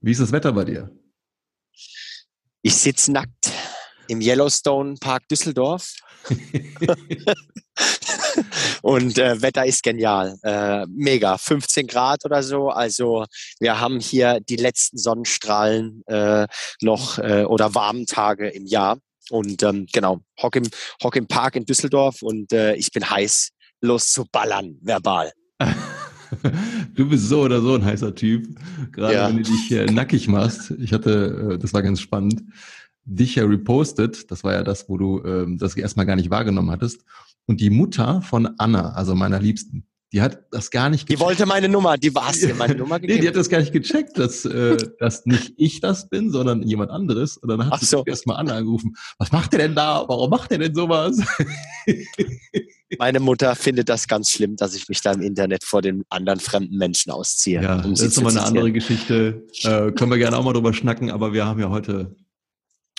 Wie ist das Wetter bei dir? Ich sitze nackt im Yellowstone Park Düsseldorf. und äh, Wetter ist genial. Äh, mega. 15 Grad oder so. Also wir haben hier die letzten Sonnenstrahlen äh, noch äh, oder warmen Tage im Jahr. Und ähm, genau, hock im, hock im Park in Düsseldorf und äh, ich bin heiß, los zu ballern, verbal. Du bist so oder so ein heißer Typ, gerade ja. wenn du dich äh, nackig machst. Ich hatte, äh, das war ganz spannend, dich ja repostet. Das war ja das, wo du ähm, das erstmal gar nicht wahrgenommen hattest. Und die Mutter von Anna, also meiner Liebsten, die hat das gar nicht gecheckt. Die wollte meine Nummer, die war dir meine Nummer gegeben. nee, die hat das gar nicht gecheckt, dass, äh, dass nicht ich das bin, sondern jemand anderes. Und dann hat Ach sie so. erstmal Anna angerufen. Was macht der denn da? Warum macht der denn sowas? Meine Mutter findet das ganz schlimm, dass ich mich da im Internet vor den anderen fremden Menschen ausziehe. Ja, um das ist nochmal eine andere Geschichte. Äh, können wir gerne auch mal drüber schnacken, aber wir haben ja heute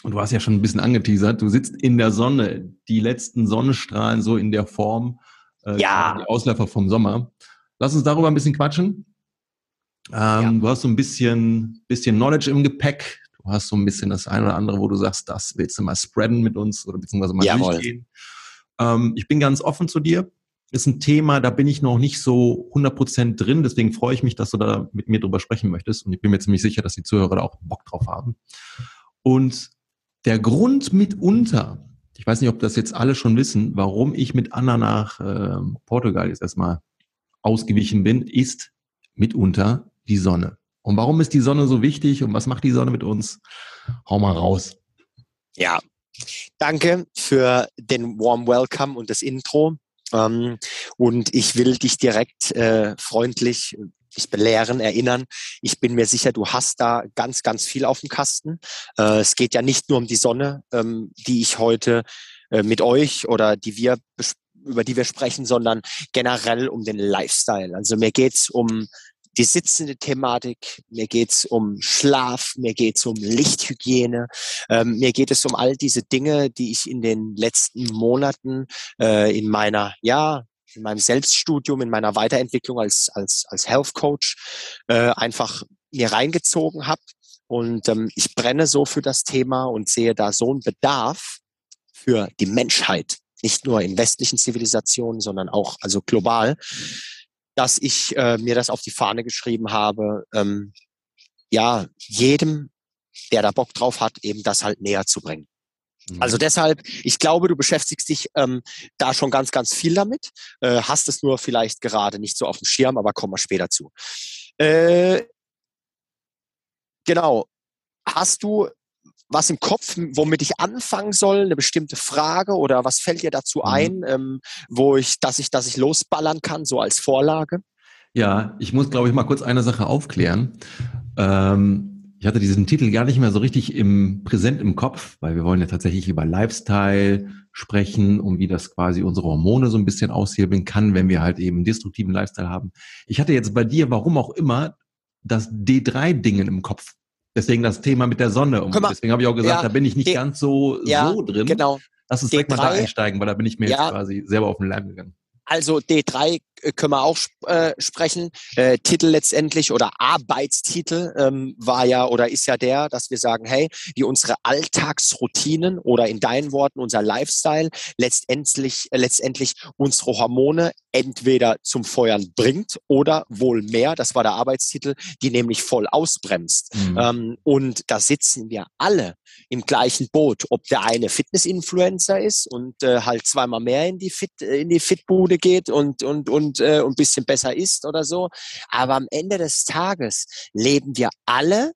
und du hast ja schon ein bisschen angeteasert, du sitzt in der Sonne, die letzten Sonnenstrahlen so in der Form, äh, ja. die Ausläufer vom Sommer. Lass uns darüber ein bisschen quatschen. Ähm, ja. Du hast so ein bisschen, bisschen Knowledge im Gepäck. Du hast so ein bisschen das eine oder andere, wo du sagst, das willst du mal spreaden mit uns oder beziehungsweise mal Jawohl. durchgehen. Ähm, ich bin ganz offen zu dir. Ist ein Thema, da bin ich noch nicht so 100% drin. Deswegen freue ich mich, dass du da mit mir drüber sprechen möchtest. Und ich bin mir ziemlich sicher, dass die Zuhörer da auch Bock drauf haben. Und der Grund mitunter, ich weiß nicht, ob das jetzt alle schon wissen, warum ich mit Anna nach äh, Portugal jetzt erstmal ausgewichen bin, ist mitunter die Sonne. Und warum ist die Sonne so wichtig und was macht die Sonne mit uns? Hau mal raus. Ja, danke für den Warm Welcome und das Intro. Ähm, und ich will dich direkt äh, freundlich dich belehren, erinnern. Ich bin mir sicher, du hast da ganz, ganz viel auf dem Kasten. Äh, es geht ja nicht nur um die Sonne, ähm, die ich heute äh, mit euch oder die wir über die wir sprechen, sondern generell um den Lifestyle. Also mir geht's um die sitzende Thematik, mir geht's um Schlaf, mir geht's um Lichthygiene, ähm, mir geht es um all diese Dinge, die ich in den letzten Monaten äh, in meiner ja in meinem Selbststudium, in meiner Weiterentwicklung als, als, als Health Coach äh, einfach mir reingezogen habe. Und ähm, ich brenne so für das Thema und sehe da so einen Bedarf für die Menschheit, nicht nur in westlichen Zivilisationen, sondern auch also global, dass ich äh, mir das auf die Fahne geschrieben habe, ähm, ja, jedem, der da Bock drauf hat, eben das halt näher zu bringen. Also mhm. deshalb, ich glaube, du beschäftigst dich ähm, da schon ganz, ganz viel damit, äh, hast es nur vielleicht gerade nicht so auf dem Schirm, aber kommen wir später zu. Äh, genau. Hast du was im Kopf, womit ich anfangen soll, eine bestimmte Frage oder was fällt dir dazu mhm. ein, ähm, wo ich, dass ich, dass ich losballern kann, so als Vorlage? Ja, ich muss, glaube ich, mal kurz eine Sache aufklären. Ähm, ich hatte diesen Titel gar nicht mehr so richtig im präsent im Kopf, weil wir wollen ja tatsächlich über Lifestyle sprechen und wie das quasi unsere Hormone so ein bisschen aushebeln kann, wenn wir halt eben einen destruktiven Lifestyle haben. Ich hatte jetzt bei dir, warum auch immer, das D3-Dingen im Kopf. Deswegen das Thema mit der Sonne. Und deswegen habe ich auch gesagt, ja, da bin ich nicht D ganz so, ja, so drin. Genau. Lass uns direkt D3, mal da einsteigen, weil da bin ich mir ja, jetzt quasi selber auf den Leim gegangen. Also D3 äh, können wir auch äh, sprechen. Äh, Titel letztendlich oder Arbeitstitel ähm, war ja oder ist ja der, dass wir sagen, hey, wie unsere Alltagsroutinen oder in deinen Worten unser Lifestyle letztendlich, äh, letztendlich unsere Hormone entweder zum Feuern bringt oder wohl mehr, das war der Arbeitstitel, die nämlich voll ausbremst. Mhm. Ähm, und da sitzen wir alle im gleichen Boot, ob der eine Fitness-Influencer ist und äh, halt zweimal mehr in die Fit, äh, in die Fitbude geht und, und, und und äh, ein bisschen besser ist oder so. Aber am Ende des Tages leben wir alle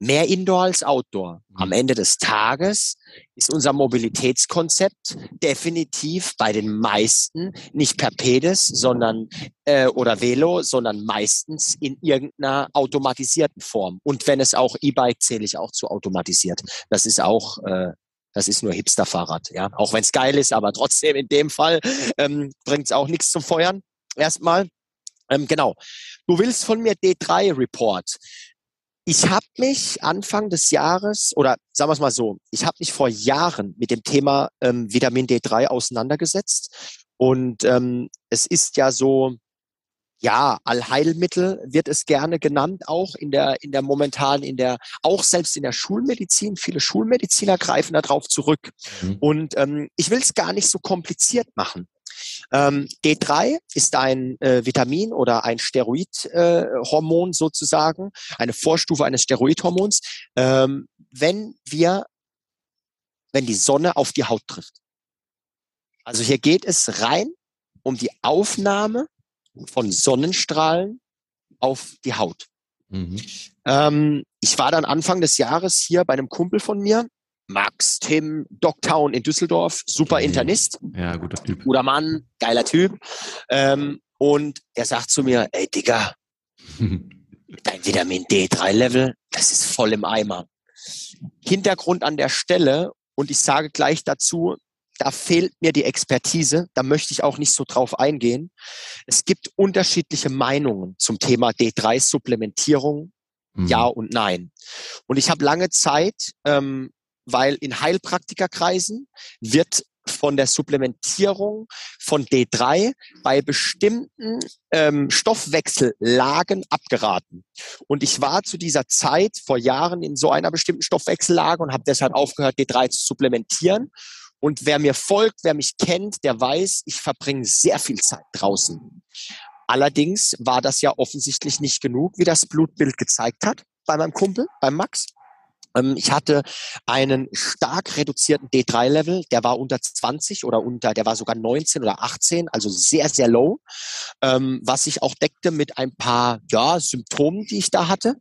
mehr Indoor als Outdoor. Am mhm. Ende des Tages ist unser Mobilitätskonzept definitiv bei den meisten nicht per Pedis, sondern äh, oder Velo, sondern meistens in irgendeiner automatisierten Form. Und wenn es auch E-Bike zähle ich auch zu automatisiert. Das ist auch äh, das ist nur Hipster-Fahrrad, ja. Auch wenn es geil ist, aber trotzdem in dem Fall ähm, bringt es auch nichts zum Feuern. Erstmal. Ähm, genau. Du willst von mir D3-Report. Ich habe mich Anfang des Jahres, oder sagen wir es mal so, ich habe mich vor Jahren mit dem Thema ähm, Vitamin D3 auseinandergesetzt. Und ähm, es ist ja so, ja, Allheilmittel wird es gerne genannt, auch in der, in der momentan, in der, auch selbst in der Schulmedizin. Viele Schulmediziner greifen darauf zurück. Mhm. Und ähm, ich will es gar nicht so kompliziert machen. Ähm, D3 ist ein äh, Vitamin oder ein Steroidhormon äh, sozusagen, eine Vorstufe eines Steroidhormons, ähm, wenn wir, wenn die Sonne auf die Haut trifft. Also hier geht es rein um die Aufnahme von Sonnenstrahlen auf die Haut. Mhm. Ähm, ich war dann Anfang des Jahres hier bei einem Kumpel von mir, Max, Tim, Dogtown in Düsseldorf, super okay. Internist. Ja, guter Typ. Guter Mann, geiler Typ. Ähm, und er sagt zu mir, ey Digga, dein Vitamin D3-Level, das ist voll im Eimer. Hintergrund an der Stelle, und ich sage gleich dazu, da fehlt mir die Expertise, da möchte ich auch nicht so drauf eingehen. Es gibt unterschiedliche Meinungen zum Thema D3-Supplementierung, mhm. ja und nein. Und ich habe lange Zeit, ähm, weil in Heilpraktikerkreisen wird von der Supplementierung von D3 bei bestimmten ähm, Stoffwechsellagen abgeraten. Und ich war zu dieser Zeit vor Jahren in so einer bestimmten Stoffwechsellage und habe deshalb aufgehört, D3 zu supplementieren und wer mir folgt, wer mich kennt, der weiß, ich verbringe sehr viel Zeit draußen. Allerdings war das ja offensichtlich nicht genug, wie das Blutbild gezeigt hat bei meinem Kumpel, beim Max. Ähm, ich hatte einen stark reduzierten D3-Level, der war unter 20 oder unter, der war sogar 19 oder 18, also sehr, sehr low, ähm, was sich auch deckte mit ein paar ja, Symptomen, die ich da hatte.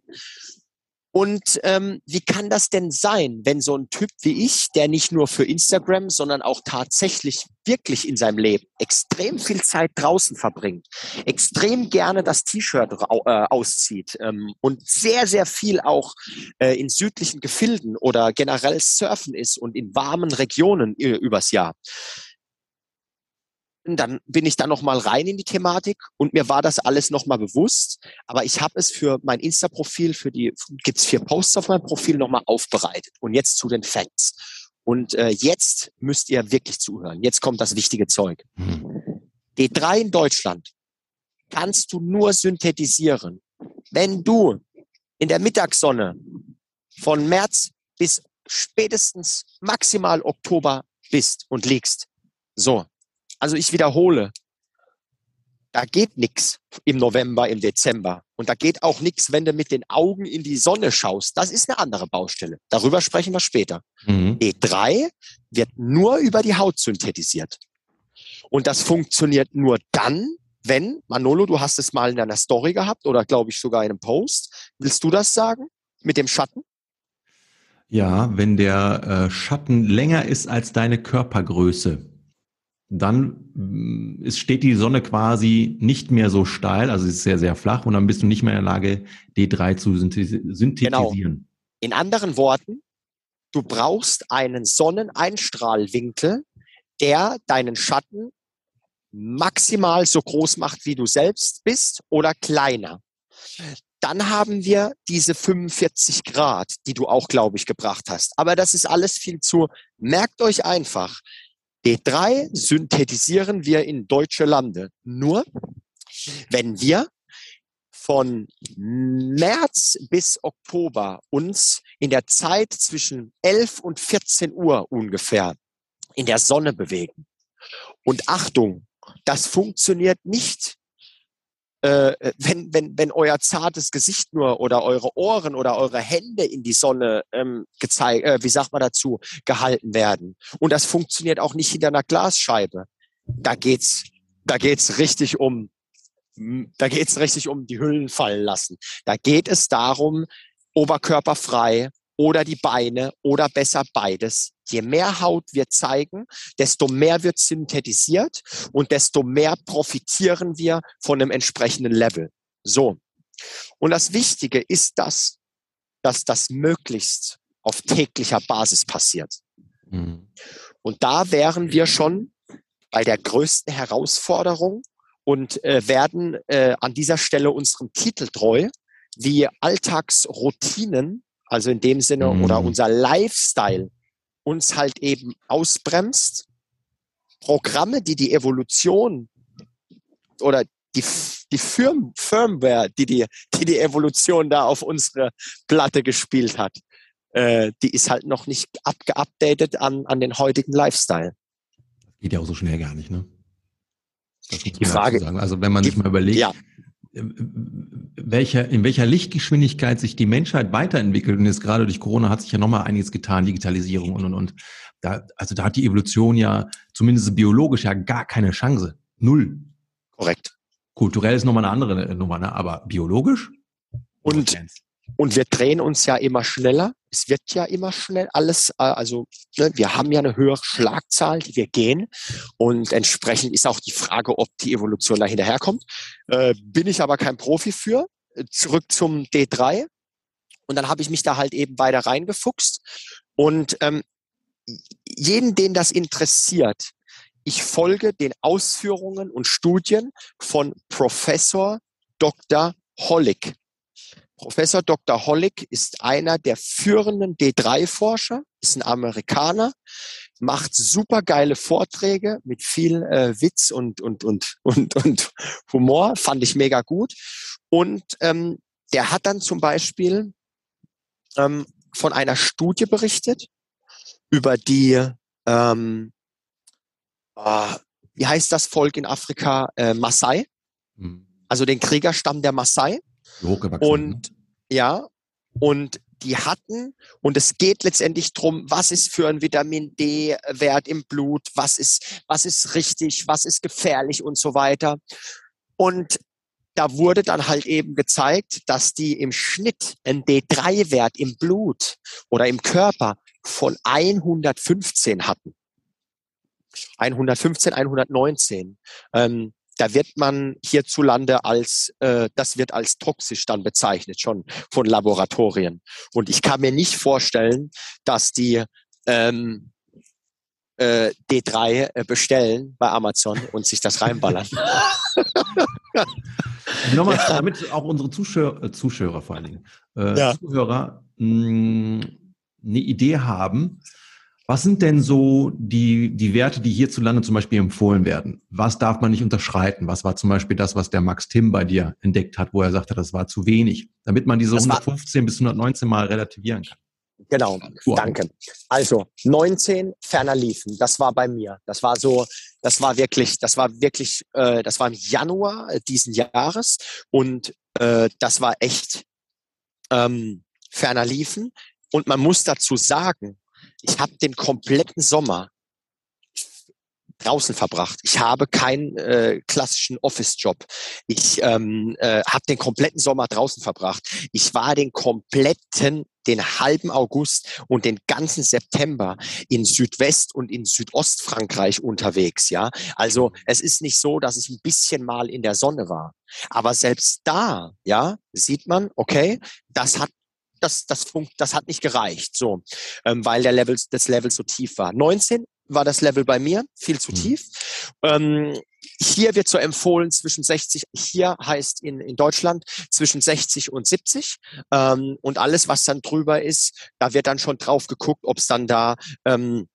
Und ähm, wie kann das denn sein, wenn so ein Typ wie ich, der nicht nur für Instagram, sondern auch tatsächlich wirklich in seinem Leben extrem viel Zeit draußen verbringt, extrem gerne das T-Shirt äh, auszieht ähm, und sehr, sehr viel auch äh, in südlichen Gefilden oder generell surfen ist und in warmen Regionen äh, übers Jahr dann bin ich da noch mal rein in die Thematik und mir war das alles noch mal bewusst. Aber ich habe es für mein Insta-Profil, für die gibt's vier Posts auf meinem Profil noch mal aufbereitet. Und jetzt zu den Facts. Und äh, jetzt müsst ihr wirklich zuhören. Jetzt kommt das wichtige Zeug. Hm. D3 in Deutschland kannst du nur synthetisieren, wenn du in der Mittagssonne von März bis spätestens maximal Oktober bist und liegst. So, also ich wiederhole, da geht nichts im November, im Dezember. Und da geht auch nichts, wenn du mit den Augen in die Sonne schaust. Das ist eine andere Baustelle. Darüber sprechen wir später. Mhm. E3 wird nur über die Haut synthetisiert. Und das funktioniert nur dann, wenn, Manolo, du hast es mal in deiner Story gehabt oder glaube ich sogar in einem Post. Willst du das sagen mit dem Schatten? Ja, wenn der äh, Schatten länger ist als deine Körpergröße dann mm, es steht die Sonne quasi nicht mehr so steil, also ist sehr, sehr flach und dann bist du nicht mehr in der Lage, D3 zu synthetisieren. Genau. In anderen Worten, du brauchst einen Sonneneinstrahlwinkel, der deinen Schatten maximal so groß macht, wie du selbst bist oder kleiner. Dann haben wir diese 45 Grad, die du auch, glaube ich, gebracht hast. Aber das ist alles viel zu, merkt euch einfach, D3 synthetisieren wir in deutsche Lande nur, wenn wir von März bis Oktober uns in der Zeit zwischen 11 und 14 Uhr ungefähr in der Sonne bewegen. Und Achtung, das funktioniert nicht äh, wenn, wenn, wenn euer zartes Gesicht nur oder eure Ohren oder eure Hände in die Sonne ähm, gezeigt, äh, wie sagt man dazu, gehalten werden. Und das funktioniert auch nicht hinter einer Glasscheibe. Da geht's, da geht's richtig um, da geht's richtig um die Hüllen fallen lassen. Da geht es darum, oberkörperfrei, oder die Beine oder besser beides. Je mehr Haut wir zeigen, desto mehr wird synthetisiert und desto mehr profitieren wir von einem entsprechenden Level. So. Und das Wichtige ist das, dass das möglichst auf täglicher Basis passiert. Mhm. Und da wären wir schon bei der größten Herausforderung und äh, werden äh, an dieser Stelle unserem Titel treu, wie Alltagsroutinen also in dem Sinne, mhm. oder unser Lifestyle uns halt eben ausbremst. Programme, die die Evolution oder die, die Firm, Firmware, die die, die die Evolution da auf unsere Platte gespielt hat, äh, die ist halt noch nicht abgeupdatet an, an den heutigen Lifestyle. Geht ja auch so schnell gar nicht, ne? die Frage. Also wenn man sich mal überlegt, ja. Äh, welcher, in welcher Lichtgeschwindigkeit sich die Menschheit weiterentwickelt und jetzt gerade durch Corona hat sich ja nochmal einiges getan, Digitalisierung und und und. Da, also da hat die Evolution ja zumindest biologisch ja gar keine Chance. Null. Korrekt. Kulturell ist nochmal eine andere Nummer, ne? aber biologisch? Und, und wir drehen uns ja immer schneller. Es wird ja immer schnell alles, äh, also ne, wir haben ja eine höhere Schlagzahl, die wir gehen. Und entsprechend ist auch die Frage, ob die Evolution da hinterherkommt. Äh, bin ich aber kein Profi für. Zurück zum D3. Und dann habe ich mich da halt eben weiter reingefuchst. Und ähm, jeden, den das interessiert, ich folge den Ausführungen und Studien von Professor Dr. Hollick. Professor Dr. Hollick ist einer der führenden D3-Forscher, ist ein Amerikaner, macht super geile Vorträge mit viel äh, Witz und, und, und, und, und Humor, fand ich mega gut. Und ähm, der hat dann zum Beispiel ähm, von einer Studie berichtet über die, ähm, äh, wie heißt das Volk in Afrika, äh, Maasai, mhm. also den Kriegerstamm der Maasai. Und ne? ja, und die hatten, und es geht letztendlich drum, was ist für ein Vitamin D-Wert im Blut, was ist, was ist richtig, was ist gefährlich und so weiter. Und da wurde dann halt eben gezeigt, dass die im Schnitt einen D3-Wert im Blut oder im Körper von 115 hatten. 115, 119. Ähm, da wird man hierzulande als, äh, das wird als toxisch dann bezeichnet, schon von Laboratorien. Und ich kann mir nicht vorstellen, dass die ähm, äh, D3 äh, bestellen bei Amazon und sich das reinballern. Nochmal, damit auch unsere Zuschauer, äh, Zuschauer vor allen Dingen, äh, ja. Zuhörer mh, eine Idee haben, was sind denn so die, die Werte, die hierzulande zum Beispiel empfohlen werden? Was darf man nicht unterschreiten? Was war zum Beispiel das, was der Max Tim bei dir entdeckt hat, wo er sagte, das war zu wenig, damit man diese 115 bis 119 mal relativieren kann? Genau, danke. Also 19 ferner liefen, das war bei mir. Das war so, das war wirklich, das war wirklich, äh, das war im Januar diesen Jahres und äh, das war echt ähm, ferner liefen. Und man muss dazu sagen, ich habe den kompletten Sommer draußen verbracht. Ich habe keinen äh, klassischen Office-Job. Ich ähm, äh, habe den kompletten Sommer draußen verbracht. Ich war den kompletten, den halben August und den ganzen September in Südwest- und in Südostfrankreich unterwegs. Ja, also es ist nicht so, dass ich ein bisschen mal in der Sonne war. Aber selbst da, ja, sieht man, okay, das hat das, das, funkt, das hat nicht gereicht, so, ähm, weil der Level, das Level so tief war. 19 war das Level bei mir, viel zu mhm. tief. Ähm, hier wird so empfohlen zwischen 60, hier heißt in, in Deutschland zwischen 60 und 70. Ähm, und alles, was dann drüber ist, da wird dann schon drauf geguckt, ob es dann da ähm,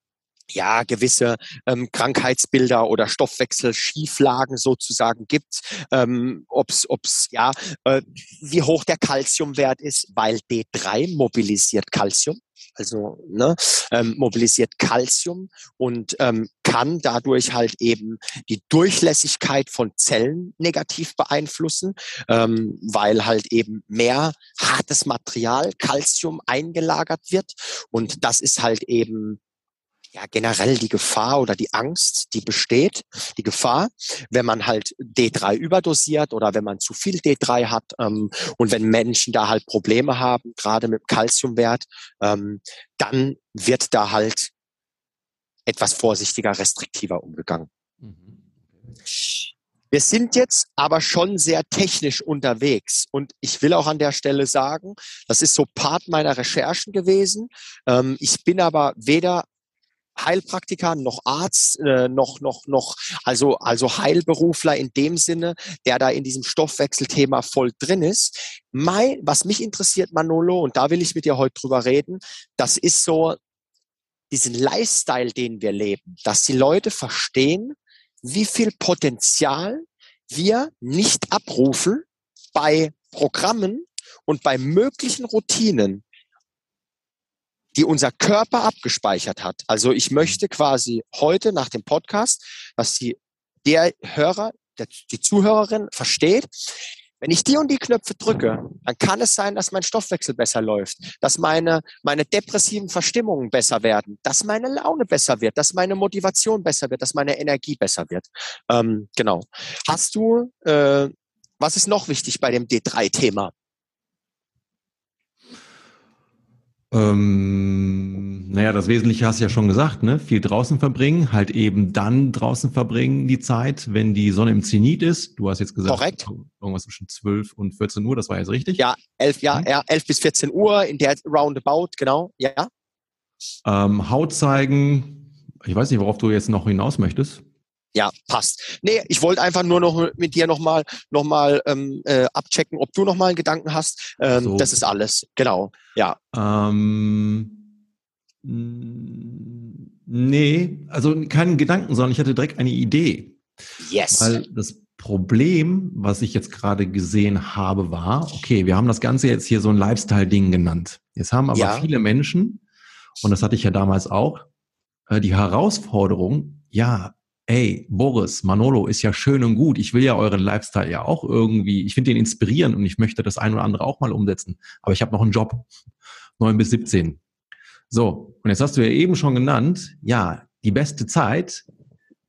ja gewisse ähm, Krankheitsbilder oder Stoffwechselschieflagen sozusagen gibt, ähm, ob's ob's ja äh, wie hoch der Calciumwert ist, weil D3 mobilisiert Calcium, also ne, ähm, mobilisiert Calcium und ähm, kann dadurch halt eben die Durchlässigkeit von Zellen negativ beeinflussen, ähm, weil halt eben mehr hartes Material, Calcium eingelagert wird. Und das ist halt eben ja generell die Gefahr oder die Angst, die besteht, die Gefahr, wenn man halt D3 überdosiert oder wenn man zu viel D3 hat ähm, und wenn Menschen da halt Probleme haben, gerade mit Kalziumwert, ähm, dann wird da halt etwas vorsichtiger, restriktiver umgegangen. Mhm. Wir sind jetzt aber schon sehr technisch unterwegs und ich will auch an der Stelle sagen, das ist so Part meiner Recherchen gewesen. Ähm, ich bin aber weder Heilpraktiker, noch Arzt, äh, noch, noch, noch, also, also Heilberufler in dem Sinne, der da in diesem Stoffwechselthema voll drin ist. Mein, was mich interessiert, Manolo, und da will ich mit dir heute drüber reden, das ist so diesen Lifestyle, den wir leben, dass die Leute verstehen, wie viel Potenzial wir nicht abrufen bei Programmen und bei möglichen Routinen, die unser Körper abgespeichert hat. Also ich möchte quasi heute nach dem Podcast, dass die, der Hörer, der, die Zuhörerin versteht, wenn ich die und die Knöpfe drücke, dann kann es sein, dass mein Stoffwechsel besser läuft, dass meine, meine depressiven Verstimmungen besser werden, dass meine Laune besser wird, dass meine Motivation besser wird, dass meine Energie besser wird. Ähm, genau. Hast du, äh, was ist noch wichtig bei dem D3-Thema? Ähm, naja, das Wesentliche hast du ja schon gesagt, ne? Viel draußen verbringen, halt eben dann draußen verbringen die Zeit, wenn die Sonne im Zenit ist. Du hast jetzt gesagt, Korrekt. irgendwas zwischen 12 und 14 Uhr, das war jetzt richtig? Ja, 11, ja, ja, 11 bis 14 Uhr in der Roundabout, genau, ja. Ähm, Haut zeigen, ich weiß nicht, worauf du jetzt noch hinaus möchtest. Ja, passt. Nee, ich wollte einfach nur noch mit dir nochmal noch mal, ähm, äh, abchecken, ob du nochmal einen Gedanken hast. Ähm, so. Das ist alles, genau. Ja. Ähm, nee, also keinen Gedanken, sondern ich hatte direkt eine Idee. Yes. Weil das Problem, was ich jetzt gerade gesehen habe, war, okay, wir haben das Ganze jetzt hier so ein Lifestyle-Ding genannt. Jetzt haben aber ja. viele Menschen, und das hatte ich ja damals auch, äh, die Herausforderung, ja, ey, Boris, Manolo ist ja schön und gut. Ich will ja euren Lifestyle ja auch irgendwie, ich finde den inspirierend und ich möchte das ein oder andere auch mal umsetzen. Aber ich habe noch einen Job, neun bis 17. So, und jetzt hast du ja eben schon genannt, ja, die beste Zeit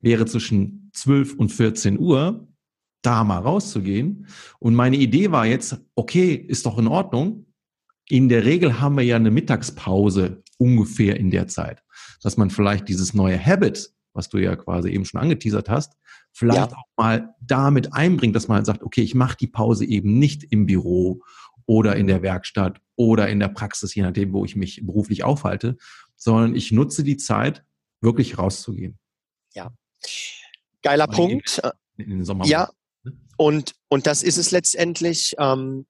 wäre zwischen 12 und 14 Uhr, da mal rauszugehen. Und meine Idee war jetzt, okay, ist doch in Ordnung. In der Regel haben wir ja eine Mittagspause ungefähr in der Zeit, dass man vielleicht dieses neue Habit was du ja quasi eben schon angeteasert hast, vielleicht ja. auch mal damit einbringt, dass man halt sagt, okay, ich mache die Pause eben nicht im Büro oder in der Werkstatt oder in der Praxis, je nachdem, wo ich mich beruflich aufhalte, sondern ich nutze die Zeit, wirklich rauszugehen. Ja. Geiler Punkt. In den Sommer ja. Ne? Und, und das ist es letztendlich. Ähm,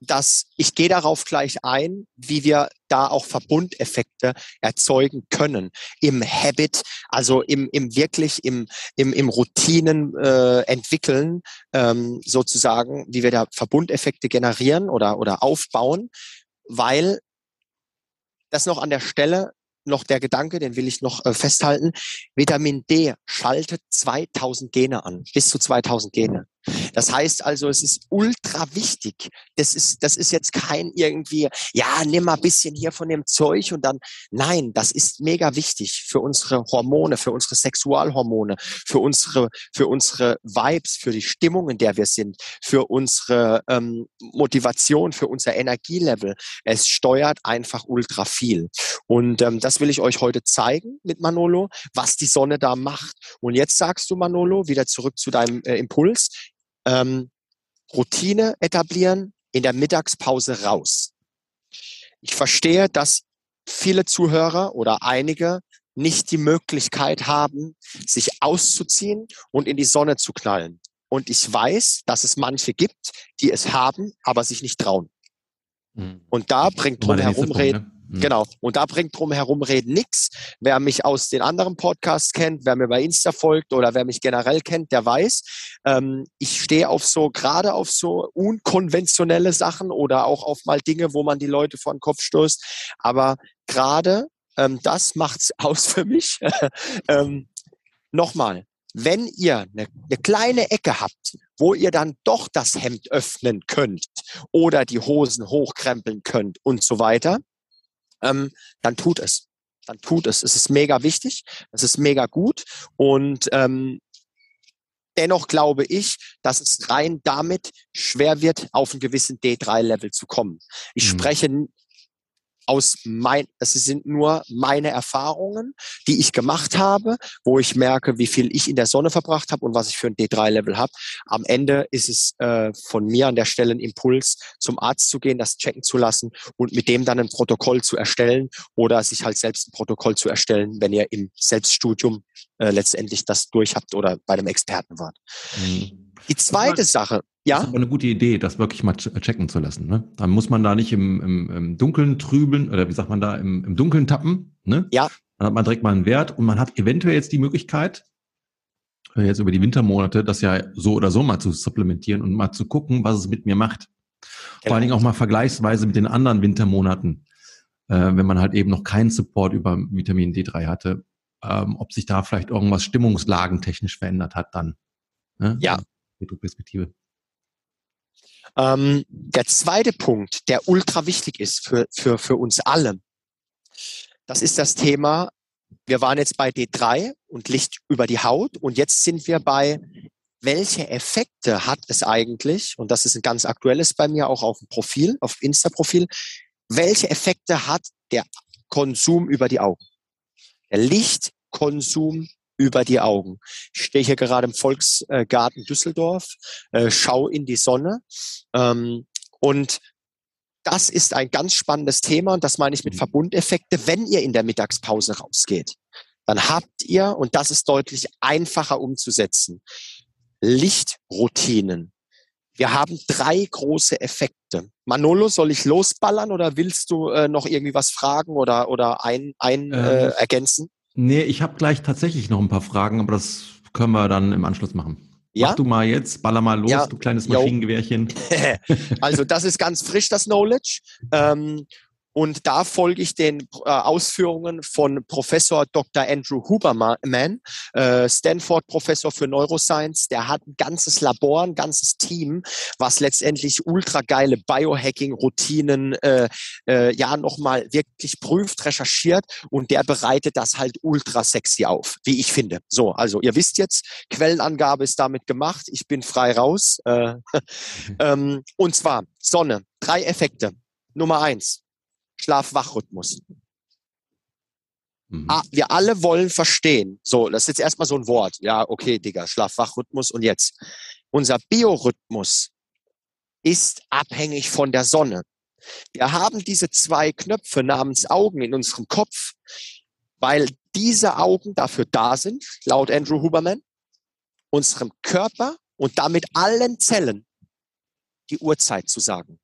dass ich gehe darauf gleich ein, wie wir da auch Verbundeffekte erzeugen können im Habit, also im, im wirklich im, im, im Routinen äh, entwickeln, ähm, sozusagen, wie wir da Verbundeffekte generieren oder, oder aufbauen, weil das noch an der Stelle noch der Gedanke, den will ich noch äh, festhalten. Vitamin D schaltet 2000 Gene an, bis zu 2000 Gene. Das heißt also, es ist ultra wichtig. Das ist, das ist jetzt kein irgendwie, ja, nimm mal ein bisschen hier von dem Zeug und dann, nein, das ist mega wichtig für unsere Hormone, für unsere Sexualhormone, für unsere, für unsere Vibes, für die Stimmung, in der wir sind, für unsere ähm, Motivation, für unser Energielevel. Es steuert einfach ultra viel. Und ähm, das will ich euch heute zeigen mit Manolo, was die Sonne da macht. Und jetzt sagst du, Manolo, wieder zurück zu deinem äh, Impuls ähm, Routine etablieren, in der Mittagspause raus. Ich verstehe, dass viele Zuhörer oder einige nicht die Möglichkeit haben, sich auszuziehen und in die Sonne zu knallen. Und ich weiß, dass es manche gibt, die es haben, aber sich nicht trauen. Mhm. Und da bringt drum herum reden. Mhm. Genau. Und da bringt drum herum reden nichts. Wer mich aus den anderen Podcasts kennt, wer mir bei Insta folgt oder wer mich generell kennt, der weiß, ähm, ich stehe auf so, gerade auf so unkonventionelle Sachen oder auch auf mal Dinge, wo man die Leute vor den Kopf stößt. Aber gerade ähm, das macht's aus für mich. ähm, Nochmal, wenn ihr eine, eine kleine Ecke habt, wo ihr dann doch das Hemd öffnen könnt oder die Hosen hochkrempeln könnt und so weiter, ähm, dann tut es. Dann tut es. Es ist mega wichtig, es ist mega gut und ähm, dennoch glaube ich, dass es rein damit schwer wird, auf einen gewissen D3-Level zu kommen. Ich mhm. spreche aus mein, es sind nur meine Erfahrungen, die ich gemacht habe, wo ich merke, wie viel ich in der Sonne verbracht habe und was ich für ein D3-Level habe. Am Ende ist es äh, von mir an der Stelle ein Impuls, zum Arzt zu gehen, das checken zu lassen und mit dem dann ein Protokoll zu erstellen oder sich halt selbst ein Protokoll zu erstellen, wenn ihr im Selbststudium äh, letztendlich das durch habt oder bei einem Experten wart. Mhm. Die zweite Sache, ja. Das ist aber eine gute Idee, das wirklich mal checken zu lassen. Ne? Dann muss man da nicht im, im, im Dunkeln trübeln oder wie sagt man da, im, im Dunkeln tappen. Ne? Ja. Dann hat man direkt mal einen Wert und man hat eventuell jetzt die Möglichkeit, jetzt über die Wintermonate, das ja so oder so mal zu supplementieren und mal zu gucken, was es mit mir macht. Genau. Vor allen Dingen auch mal vergleichsweise mit den anderen Wintermonaten, äh, wenn man halt eben noch keinen Support über Vitamin D3 hatte, ähm, ob sich da vielleicht irgendwas stimmungslagentechnisch verändert hat dann. Ne? Ja. Retroperspektive. Ähm, der zweite Punkt, der ultra wichtig ist für, für, für uns alle, das ist das Thema, wir waren jetzt bei D3 und Licht über die Haut und jetzt sind wir bei, welche Effekte hat es eigentlich, und das ist ein ganz aktuelles bei mir auch auf dem Profil, auf Insta-Profil, welche Effekte hat der Konsum über die Augen? Der Lichtkonsum über die Augen. Ich stehe hier gerade im Volksgarten Düsseldorf, äh, schau in die Sonne ähm, und das ist ein ganz spannendes Thema und das meine ich mit mhm. Verbundeffekte. Wenn ihr in der Mittagspause rausgeht, dann habt ihr, und das ist deutlich einfacher umzusetzen, Lichtroutinen. Wir haben drei große Effekte. Manolo, soll ich losballern oder willst du äh, noch irgendwie was fragen oder, oder ein, ein äh, ähm, ergänzen? Nee, ich habe gleich tatsächlich noch ein paar Fragen, aber das können wir dann im Anschluss machen. Ja? Mach du mal jetzt, baller mal los, ja. du kleines Maschinengewehrchen. also das ist ganz frisch, das Knowledge. Ähm, und da folge ich den äh, Ausführungen von Professor Dr. Andrew Huberman, äh, Stanford-Professor für Neuroscience. Der hat ein ganzes Labor, ein ganzes Team, was letztendlich ultra geile Biohacking-Routinen äh, äh, ja nochmal wirklich prüft, recherchiert und der bereitet das halt ultra sexy auf, wie ich finde. So, also ihr wisst jetzt, Quellenangabe ist damit gemacht. Ich bin frei raus. Äh, ähm, und zwar Sonne, drei Effekte. Nummer eins, Schlaf-Wach-Rhythmus. Mhm. Ah, wir alle wollen verstehen. So, das ist jetzt erstmal so ein Wort. Ja, okay, Digga, Schlaf-Wach-Rhythmus. Und jetzt, unser Biorhythmus ist abhängig von der Sonne. Wir haben diese zwei Knöpfe namens Augen in unserem Kopf, weil diese Augen dafür da sind, laut Andrew Huberman, unserem Körper und damit allen Zellen die Uhrzeit zu sagen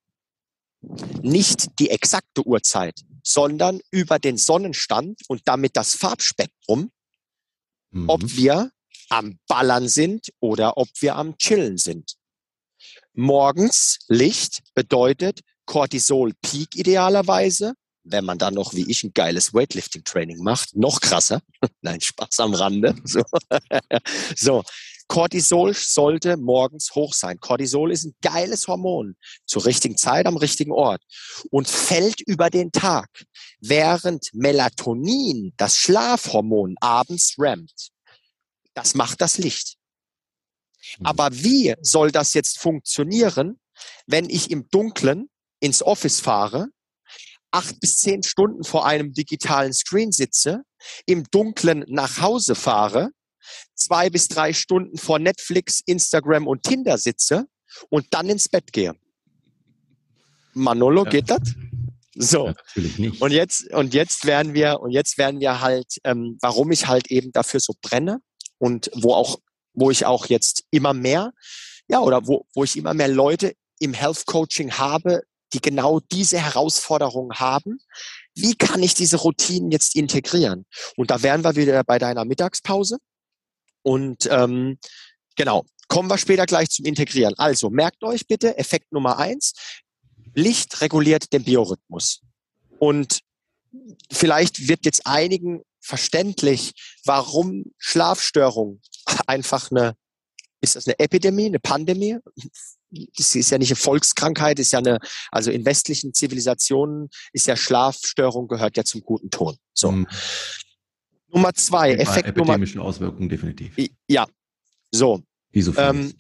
nicht die exakte Uhrzeit, sondern über den Sonnenstand und damit das Farbspektrum, mhm. ob wir am Ballern sind oder ob wir am Chillen sind. Morgens Licht bedeutet Cortisol Peak idealerweise, wenn man dann noch wie ich ein geiles Weightlifting Training macht, noch krasser. Nein, Spaß am Rande. So. so. Cortisol sollte morgens hoch sein. Cortisol ist ein geiles Hormon zur richtigen Zeit am richtigen Ort und fällt über den Tag, während Melatonin, das Schlafhormon, abends rammt. Das macht das Licht. Mhm. Aber wie soll das jetzt funktionieren, wenn ich im Dunkeln ins Office fahre, acht bis zehn Stunden vor einem digitalen Screen sitze, im Dunkeln nach Hause fahre zwei bis drei Stunden vor Netflix, Instagram und Tinder sitze und dann ins Bett gehe. Manolo, ja. geht das? So. Ja, natürlich nicht. Und jetzt, und jetzt werden wir, und jetzt werden wir halt, ähm, warum ich halt eben dafür so brenne und wo auch, wo ich auch jetzt immer mehr, ja, oder wo, wo ich immer mehr Leute im Health Coaching habe, die genau diese Herausforderungen haben. Wie kann ich diese Routinen jetzt integrieren? Und da wären wir wieder bei deiner Mittagspause. Und ähm, genau, kommen wir später gleich zum Integrieren. Also merkt euch bitte, Effekt Nummer eins, Licht reguliert den Biorhythmus. Und vielleicht wird jetzt einigen verständlich, warum Schlafstörung einfach eine, ist das eine Epidemie, eine Pandemie? Das ist ja nicht eine Volkskrankheit, ist ja eine, also in westlichen Zivilisationen ist ja Schlafstörung gehört ja zum guten Ton. So. Mhm. Nummer zwei, Effekt epidemischen Nummer. Auswirkungen definitiv. Ja, so. Wie so ähm,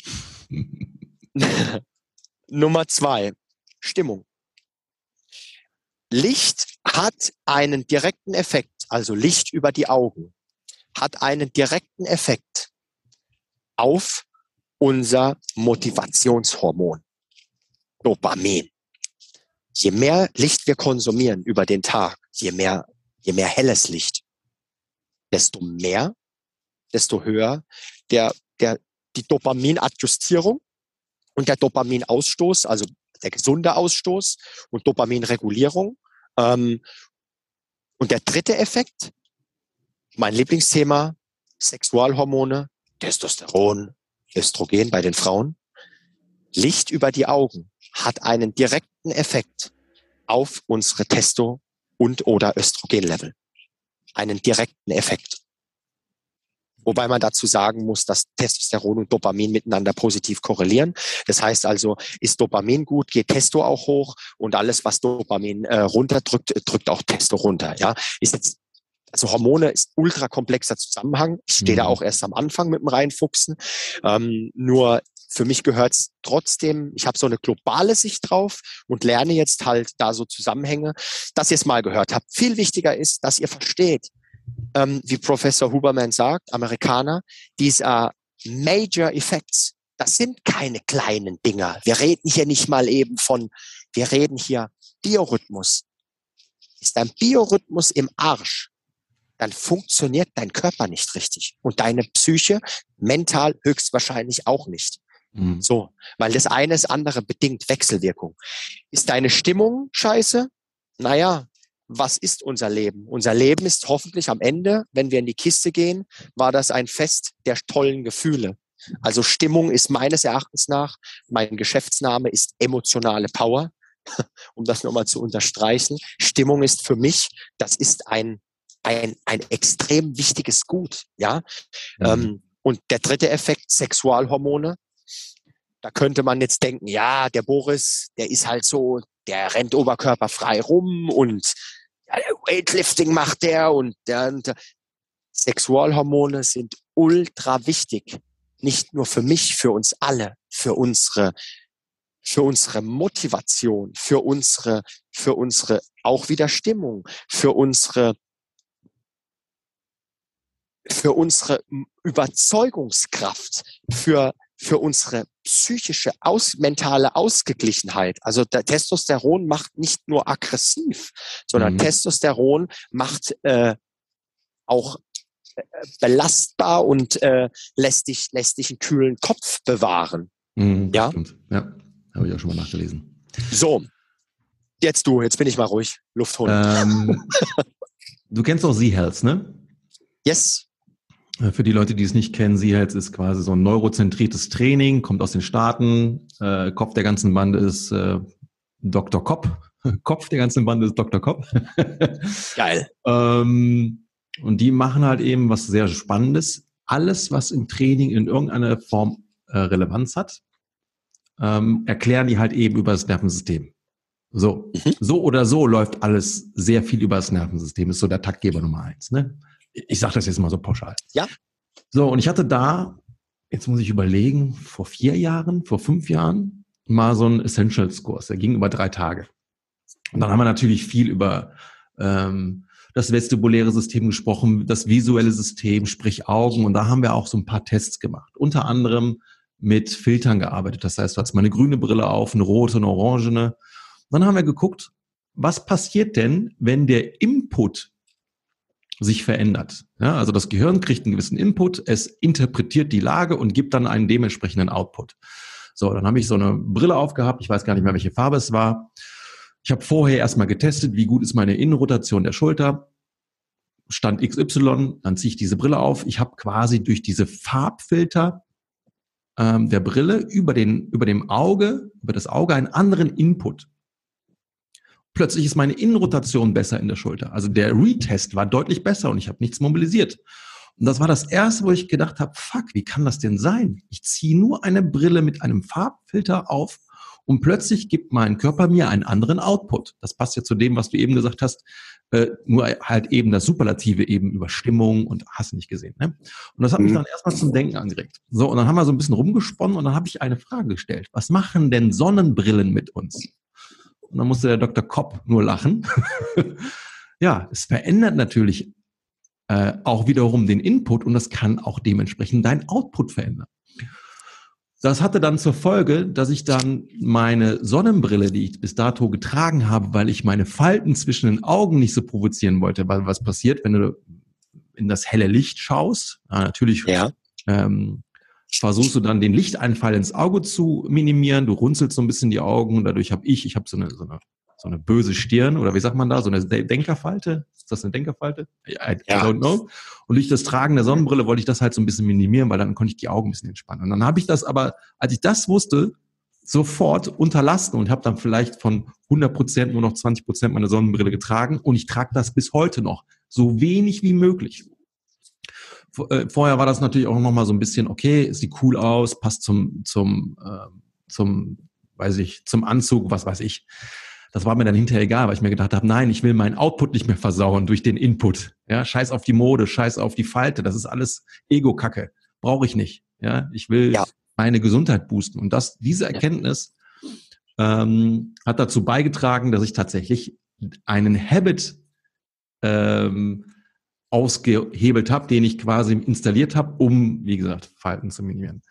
Nummer zwei, Stimmung. Licht hat einen direkten Effekt, also Licht über die Augen, hat einen direkten Effekt auf unser Motivationshormon, Dopamin. Je mehr Licht wir konsumieren über den Tag, je mehr, je mehr helles Licht, desto mehr, desto höher der, der, die Dopaminadjustierung und der Dopaminausstoß, also der gesunde Ausstoß und Dopaminregulierung. Ähm, und der dritte Effekt, mein Lieblingsthema, Sexualhormone, Testosteron, Östrogen bei den Frauen. Licht über die Augen hat einen direkten Effekt auf unsere Testo- und oder Östrogenlevel. Einen direkten Effekt. Wobei man dazu sagen muss, dass Testosteron und Dopamin miteinander positiv korrelieren. Das heißt also, ist Dopamin gut, geht Testo auch hoch und alles, was Dopamin äh, runterdrückt, drückt auch Testo runter. Ja, ist jetzt also Hormone ist ultra komplexer Zusammenhang. Ich stehe mhm. da auch erst am Anfang mit dem Reinfuchsen. Ähm, nur für mich gehört es trotzdem, ich habe so eine globale Sicht drauf und lerne jetzt halt da so Zusammenhänge, dass ihr es mal gehört habt. Viel wichtiger ist, dass ihr versteht, ähm, wie Professor Huberman sagt, Amerikaner, diese Major Effects, das sind keine kleinen Dinger. Wir reden hier nicht mal eben von, wir reden hier Biorhythmus. Ist dein Biorhythmus im Arsch, dann funktioniert dein Körper nicht richtig und deine Psyche mental höchstwahrscheinlich auch nicht. Mhm. So, weil das eine das andere bedingt Wechselwirkung. Ist deine Stimmung scheiße? Naja, was ist unser Leben? Unser Leben ist hoffentlich am Ende, wenn wir in die Kiste gehen, war das ein Fest der tollen Gefühle. Also Stimmung ist meines Erachtens nach, mein Geschäftsname ist emotionale Power, um das nochmal zu unterstreichen. Stimmung ist für mich, das ist ein, ein, ein extrem wichtiges Gut, ja. Mhm. Ähm, und der dritte Effekt, Sexualhormone. Da könnte man jetzt denken, ja, der Boris, der ist halt so, der rennt oberkörperfrei rum und Weightlifting macht der und der, und der. Sexualhormone sind ultra wichtig. Nicht nur für mich, für uns alle, für unsere, für unsere Motivation, für unsere, für unsere auch wieder Stimmung, für unsere, für unsere Überzeugungskraft, für für unsere psychische, aus, mentale Ausgeglichenheit. Also Testosteron macht nicht nur aggressiv, sondern mhm. Testosteron macht äh, auch äh, belastbar und äh, lässt dich lässt dich einen kühlen Kopf bewahren. Mhm, ja, stimmt. ja, habe ich auch schon mal nachgelesen. So, jetzt du, jetzt bin ich mal ruhig, Luft holen. Ähm, du kennst auch Z-Health, ne? Yes. Äh, für die Leute, die es nicht kennen, Sie-Health ist quasi so ein neurozentriertes Training, kommt aus den Staaten. Äh, Kopf der ganzen Bande ist äh, Dr. Kopp. Kopf der ganzen Bande ist Dr. Kopp. Geil. ähm, und die machen halt eben was sehr Spannendes. Alles, was im Training in irgendeiner Form äh, Relevanz hat, ähm, erklären die halt eben über das Nervensystem. So, mhm. so oder so läuft alles sehr viel über das Nervensystem. Ist so der Taktgeber Nummer eins. Ne? Ich sage das jetzt mal so pauschal. Ja. So, und ich hatte da, jetzt muss ich überlegen, vor vier Jahren, vor fünf Jahren, mal so einen Essentials-Kurs. Der ging über drei Tage. Und dann haben wir natürlich viel über ähm, das vestibuläre System gesprochen, das visuelle System, sprich Augen. Und da haben wir auch so ein paar Tests gemacht. Unter anderem mit Filtern gearbeitet. Das heißt, du hast mal eine grüne Brille auf, eine rote, eine orangene. Dann haben wir geguckt, was passiert denn, wenn der Input sich verändert. Ja, also das Gehirn kriegt einen gewissen Input, es interpretiert die Lage und gibt dann einen dementsprechenden Output. So, dann habe ich so eine Brille aufgehabt, ich weiß gar nicht mehr, welche Farbe es war. Ich habe vorher erstmal getestet, wie gut ist meine Innenrotation der Schulter. Stand XY, dann ziehe ich diese Brille auf. Ich habe quasi durch diese Farbfilter ähm, der Brille über, den, über dem Auge, über das Auge einen anderen Input plötzlich ist meine Innenrotation besser in der Schulter. Also der Retest war deutlich besser und ich habe nichts mobilisiert. Und das war das erste, wo ich gedacht habe, fuck, wie kann das denn sein? Ich ziehe nur eine Brille mit einem Farbfilter auf und plötzlich gibt mein Körper mir einen anderen Output. Das passt ja zu dem, was du eben gesagt hast, äh, nur halt eben das Superlative eben über Stimmung und hast nicht gesehen. Ne? Und das hat mich mhm. dann erstmal zum Denken angeregt. So, und dann haben wir so ein bisschen rumgesponnen und dann habe ich eine Frage gestellt. Was machen denn Sonnenbrillen mit uns? Und dann musste der Dr. Kopp nur lachen. ja, es verändert natürlich äh, auch wiederum den Input und das kann auch dementsprechend dein Output verändern. Das hatte dann zur Folge, dass ich dann meine Sonnenbrille, die ich bis dato getragen habe, weil ich meine Falten zwischen den Augen nicht so provozieren wollte, weil was passiert, wenn du in das helle Licht schaust? Ja, natürlich ja. Ähm, versuchst du dann den Lichteinfall ins Auge zu minimieren. Du runzelst so ein bisschen die Augen und dadurch habe ich, ich habe so eine, so eine so eine böse Stirn oder wie sagt man da, so eine Denkerfalte. Ist das eine Denkerfalte? I, I ja. don't know. Und durch das Tragen der Sonnenbrille wollte ich das halt so ein bisschen minimieren, weil dann konnte ich die Augen ein bisschen entspannen. Und dann habe ich das aber, als ich das wusste, sofort unterlassen und habe dann vielleicht von 100 Prozent nur noch 20 Prozent meine Sonnenbrille getragen und ich trage das bis heute noch so wenig wie möglich. Äh, vorher war das natürlich auch noch mal so ein bisschen okay, sieht cool aus, passt zum zum äh, zum weiß ich zum Anzug, was weiß ich. Das war mir dann hinterher egal, weil ich mir gedacht habe, nein, ich will meinen Output nicht mehr versauen durch den Input. Ja, scheiß auf die Mode, scheiß auf die Falte, das ist alles Ego-Kacke. Brauche ich nicht. Ja, ich will ja meine Gesundheit boosten. Und das, diese Erkenntnis ähm, hat dazu beigetragen, dass ich tatsächlich einen Habit ähm, ausgehebelt habe, den ich quasi installiert habe, um, wie gesagt, Falten zu minimieren.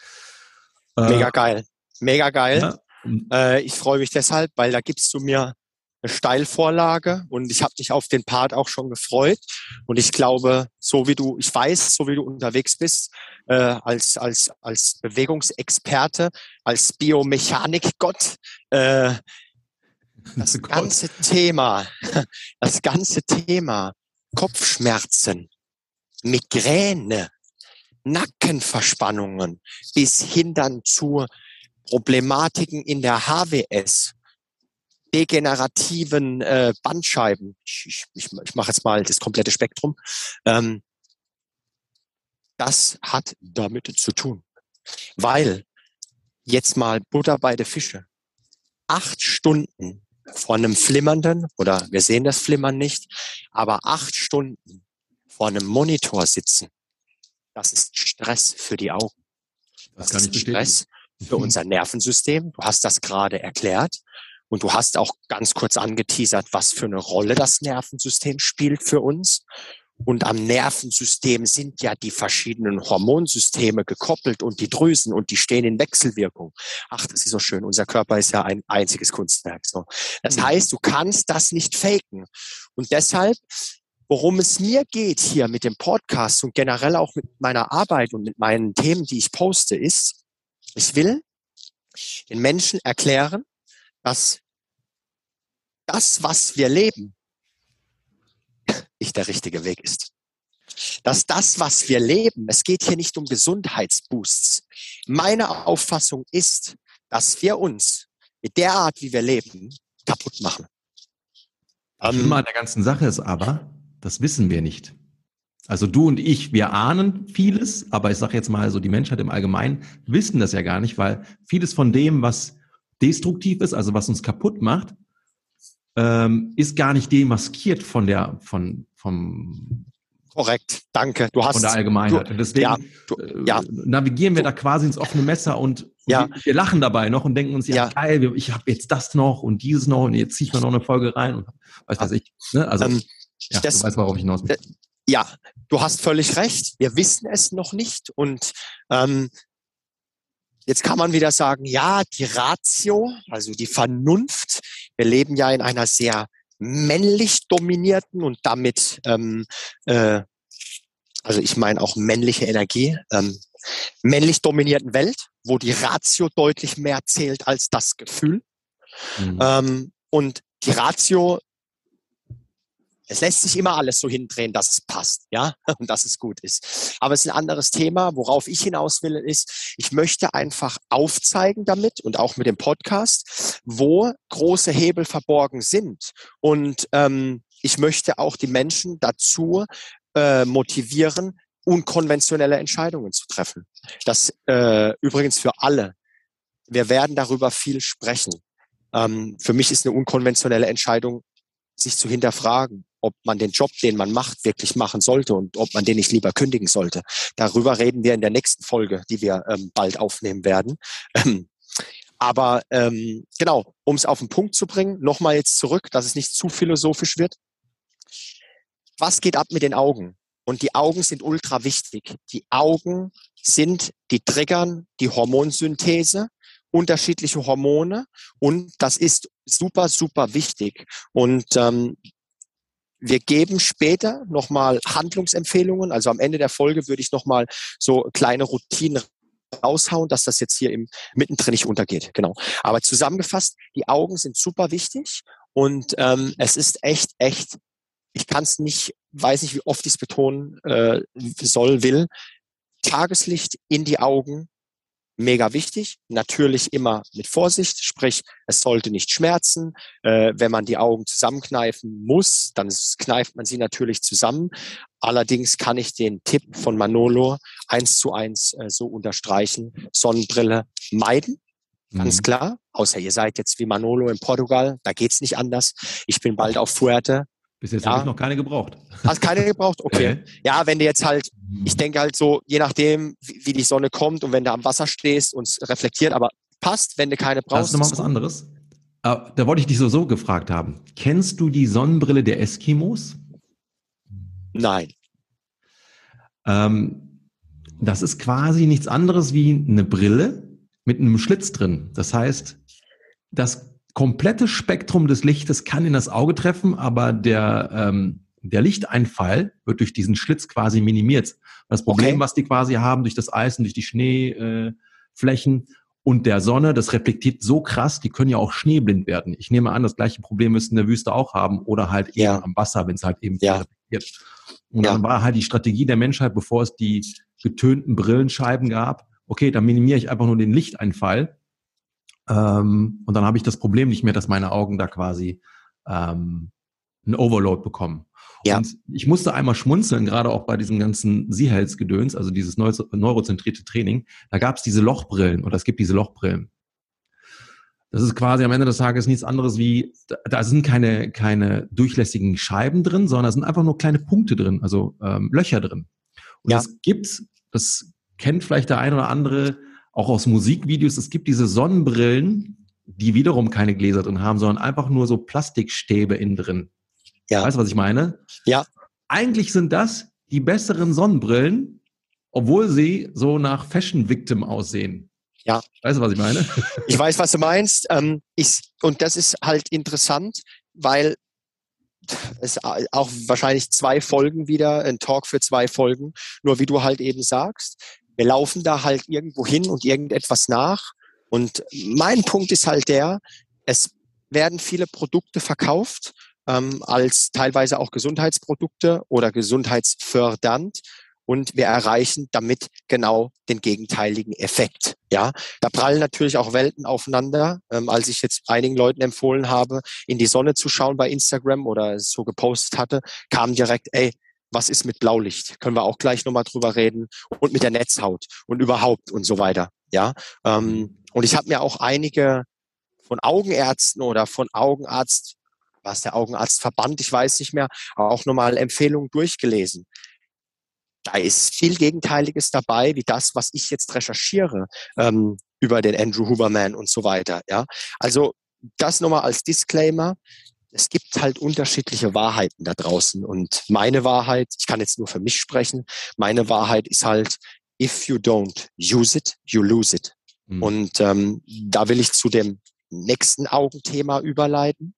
Äh, Mega geil. Mega geil. Ja. Äh, ich freue mich deshalb, weil da gibst du mir eine Steilvorlage und ich habe dich auf den Part auch schon gefreut. Und ich glaube, so wie du, ich weiß, so wie du unterwegs bist, äh, als, als, als Bewegungsexperte, als Biomechanikgott, äh, das ganze Thema, das ganze Thema Kopfschmerzen, Migräne, Nackenverspannungen bis hin dann zu Problematiken in der HWS, degenerativen äh, Bandscheiben, ich, ich, ich, ich mache jetzt mal das komplette Spektrum, ähm, das hat damit zu tun. Weil jetzt mal Butter bei der Fische. Acht Stunden vor einem flimmernden, oder wir sehen das Flimmern nicht, aber acht Stunden vor einem Monitor sitzen, das ist Stress für die Augen. Das, das ist Stress für unser Nervensystem. Du hast das gerade erklärt. Und du hast auch ganz kurz angeteasert, was für eine Rolle das Nervensystem spielt für uns. Und am Nervensystem sind ja die verschiedenen Hormonsysteme gekoppelt und die Drüsen und die stehen in Wechselwirkung. Ach, das ist so schön. Unser Körper ist ja ein einziges Kunstwerk. So. Das mhm. heißt, du kannst das nicht faken. Und deshalb, worum es mir geht hier mit dem Podcast und generell auch mit meiner Arbeit und mit meinen Themen, die ich poste, ist, ich will den Menschen erklären, dass das, was wir leben, nicht der richtige Weg ist. Dass das, was wir leben, es geht hier nicht um Gesundheitsboosts. Meine Auffassung ist, dass wir uns mit der Art, wie wir leben, kaputt machen. Das Schlimme an der ganzen Sache ist aber, das wissen wir nicht. Also du und ich, wir ahnen vieles, aber ich sage jetzt mal so, die Menschheit im Allgemeinen wissen das ja gar nicht, weil vieles von dem, was destruktiv ist, also was uns kaputt macht, ähm, ist gar nicht demaskiert von der, von, vom Korrekt, danke. Du hast von der Allgemeinheit. Du, deswegen ja, du, äh, ja. navigieren wir da quasi ins offene Messer und, und ja. wir, lachen dabei noch und denken uns, ja, geil, ich habe jetzt das noch und dieses noch und jetzt ziehe ich mir noch eine Folge rein und weiß was ich. Ne? Also ähm, ja, das, du weißt, worauf ich hinaus will. Ja, du hast völlig recht. Wir wissen es noch nicht und ähm, Jetzt kann man wieder sagen, ja, die Ratio, also die Vernunft. Wir leben ja in einer sehr männlich dominierten und damit, ähm, äh, also ich meine auch männliche Energie, ähm, männlich dominierten Welt, wo die Ratio deutlich mehr zählt als das Gefühl. Mhm. Ähm, und die Ratio es lässt sich immer alles so hindrehen, dass es passt, ja, und dass es gut ist. Aber es ist ein anderes Thema. Worauf ich hinaus will, ist, ich möchte einfach aufzeigen damit und auch mit dem Podcast, wo große Hebel verborgen sind. Und ähm, ich möchte auch die Menschen dazu äh, motivieren, unkonventionelle Entscheidungen zu treffen. Das äh, übrigens für alle. Wir werden darüber viel sprechen. Ähm, für mich ist eine unkonventionelle Entscheidung, sich zu hinterfragen ob man den Job, den man macht, wirklich machen sollte und ob man den nicht lieber kündigen sollte. Darüber reden wir in der nächsten Folge, die wir ähm, bald aufnehmen werden. Ähm, aber ähm, genau, um es auf den Punkt zu bringen, nochmal jetzt zurück, dass es nicht zu philosophisch wird. Was geht ab mit den Augen? Und die Augen sind ultra wichtig. Die Augen sind, die triggern die Hormonsynthese, unterschiedliche Hormone und das ist super, super wichtig. Und ähm, wir geben später nochmal Handlungsempfehlungen. Also am Ende der Folge würde ich nochmal so kleine Routinen raushauen, dass das jetzt hier im mittendrin nicht untergeht. Genau. Aber zusammengefasst, die Augen sind super wichtig Und ähm, es ist echt, echt, ich kann es nicht, weiß nicht, wie oft ich es betonen äh, soll, will. Tageslicht in die Augen, mega wichtig. Natürlich immer mit Vorsicht, sprich, es sollte nicht schmerzen. Äh, wenn man die Augen zusammenkneifen muss, dann kneift man sie natürlich zusammen. Allerdings kann ich den Tipp von Manolo eins zu eins äh, so unterstreichen. Sonnenbrille meiden. Ganz mhm. klar. Außer ihr seid jetzt wie Manolo in Portugal. Da geht's nicht anders. Ich bin bald auf Fuerte. Bis jetzt ja. habe ich noch keine gebraucht. Hast keine gebraucht? Okay. okay. Ja, wenn du jetzt halt, ich denke halt so, je nachdem, wie, wie die Sonne kommt und wenn du am Wasser stehst und es reflektiert, aber passt, wenn du keine brauchst. Das ist nochmal was anderes. Ah, da wollte ich dich so, so gefragt haben. Kennst du die Sonnenbrille der Eskimos? Nein. Ähm, das ist quasi nichts anderes wie eine Brille mit einem Schlitz drin. Das heißt, das komplette Spektrum des Lichtes kann in das Auge treffen, aber der, ähm, der Lichteinfall wird durch diesen Schlitz quasi minimiert. Das Problem, okay. was die quasi haben durch das Eis und durch die Schneeflächen äh, und der Sonne, das reflektiert so krass, die können ja auch schneeblind werden. Ich nehme an, das gleiche Problem müssten in der Wüste auch haben oder halt ja. eben am Wasser, wenn es halt eben ja. reflektiert. Und ja. dann war halt die Strategie der Menschheit, bevor es die getönten Brillenscheiben gab, okay, dann minimiere ich einfach nur den Lichteinfall ähm, und dann habe ich das Problem nicht mehr, dass meine Augen da quasi ähm, einen Overload bekommen. Ja. Und ich musste einmal schmunzeln, gerade auch bei diesem ganzen Seehealth-Gedöns, also dieses neurozentrierte Training. Da gab es diese Lochbrillen oder es gibt diese Lochbrillen. Das ist quasi am Ende des Tages nichts anderes wie, da sind keine, keine durchlässigen Scheiben drin, sondern da sind einfach nur kleine Punkte drin, also ähm, Löcher drin. Und es gibt, das kennt vielleicht der ein oder andere, auch aus Musikvideos, es gibt diese Sonnenbrillen, die wiederum keine Gläser drin haben, sondern einfach nur so Plastikstäbe innen drin. Ja. Weißt du, was ich meine? Ja. Eigentlich sind das die besseren Sonnenbrillen, obwohl sie so nach Fashion Victim aussehen. Ja. Weißt du, was ich meine? Ich weiß, was du meinst. Ähm, ich, und das ist halt interessant, weil es auch wahrscheinlich zwei Folgen wieder, ein Talk für zwei Folgen, nur wie du halt eben sagst, wir laufen da halt irgendwo hin und irgendetwas nach. Und mein Punkt ist halt der, es werden viele Produkte verkauft, ähm, als teilweise auch Gesundheitsprodukte oder gesundheitsfördernd. Und wir erreichen damit genau den gegenteiligen Effekt. Ja, da prallen natürlich auch Welten aufeinander. Ähm, als ich jetzt einigen Leuten empfohlen habe, in die Sonne zu schauen bei Instagram oder es so gepostet hatte, kam direkt, ey, was ist mit Blaulicht? Können wir auch gleich nochmal drüber reden. Und mit der Netzhaut und überhaupt und so weiter. Ja. Ähm, mhm. und ich habe mir auch einige von Augenärzten oder von Augenarzt, was der Augenarztverband, ich weiß nicht mehr, aber auch nochmal Empfehlungen durchgelesen. Da ist viel Gegenteiliges dabei, wie das, was ich jetzt recherchiere ähm, über den Andrew Huberman und so weiter. Ja, also das nochmal als Disclaimer es gibt halt unterschiedliche Wahrheiten da draußen. Und meine Wahrheit, ich kann jetzt nur für mich sprechen, meine Wahrheit ist halt, if you don't use it, you lose it. Mhm. Und ähm, da will ich zu dem nächsten Augenthema überleiten.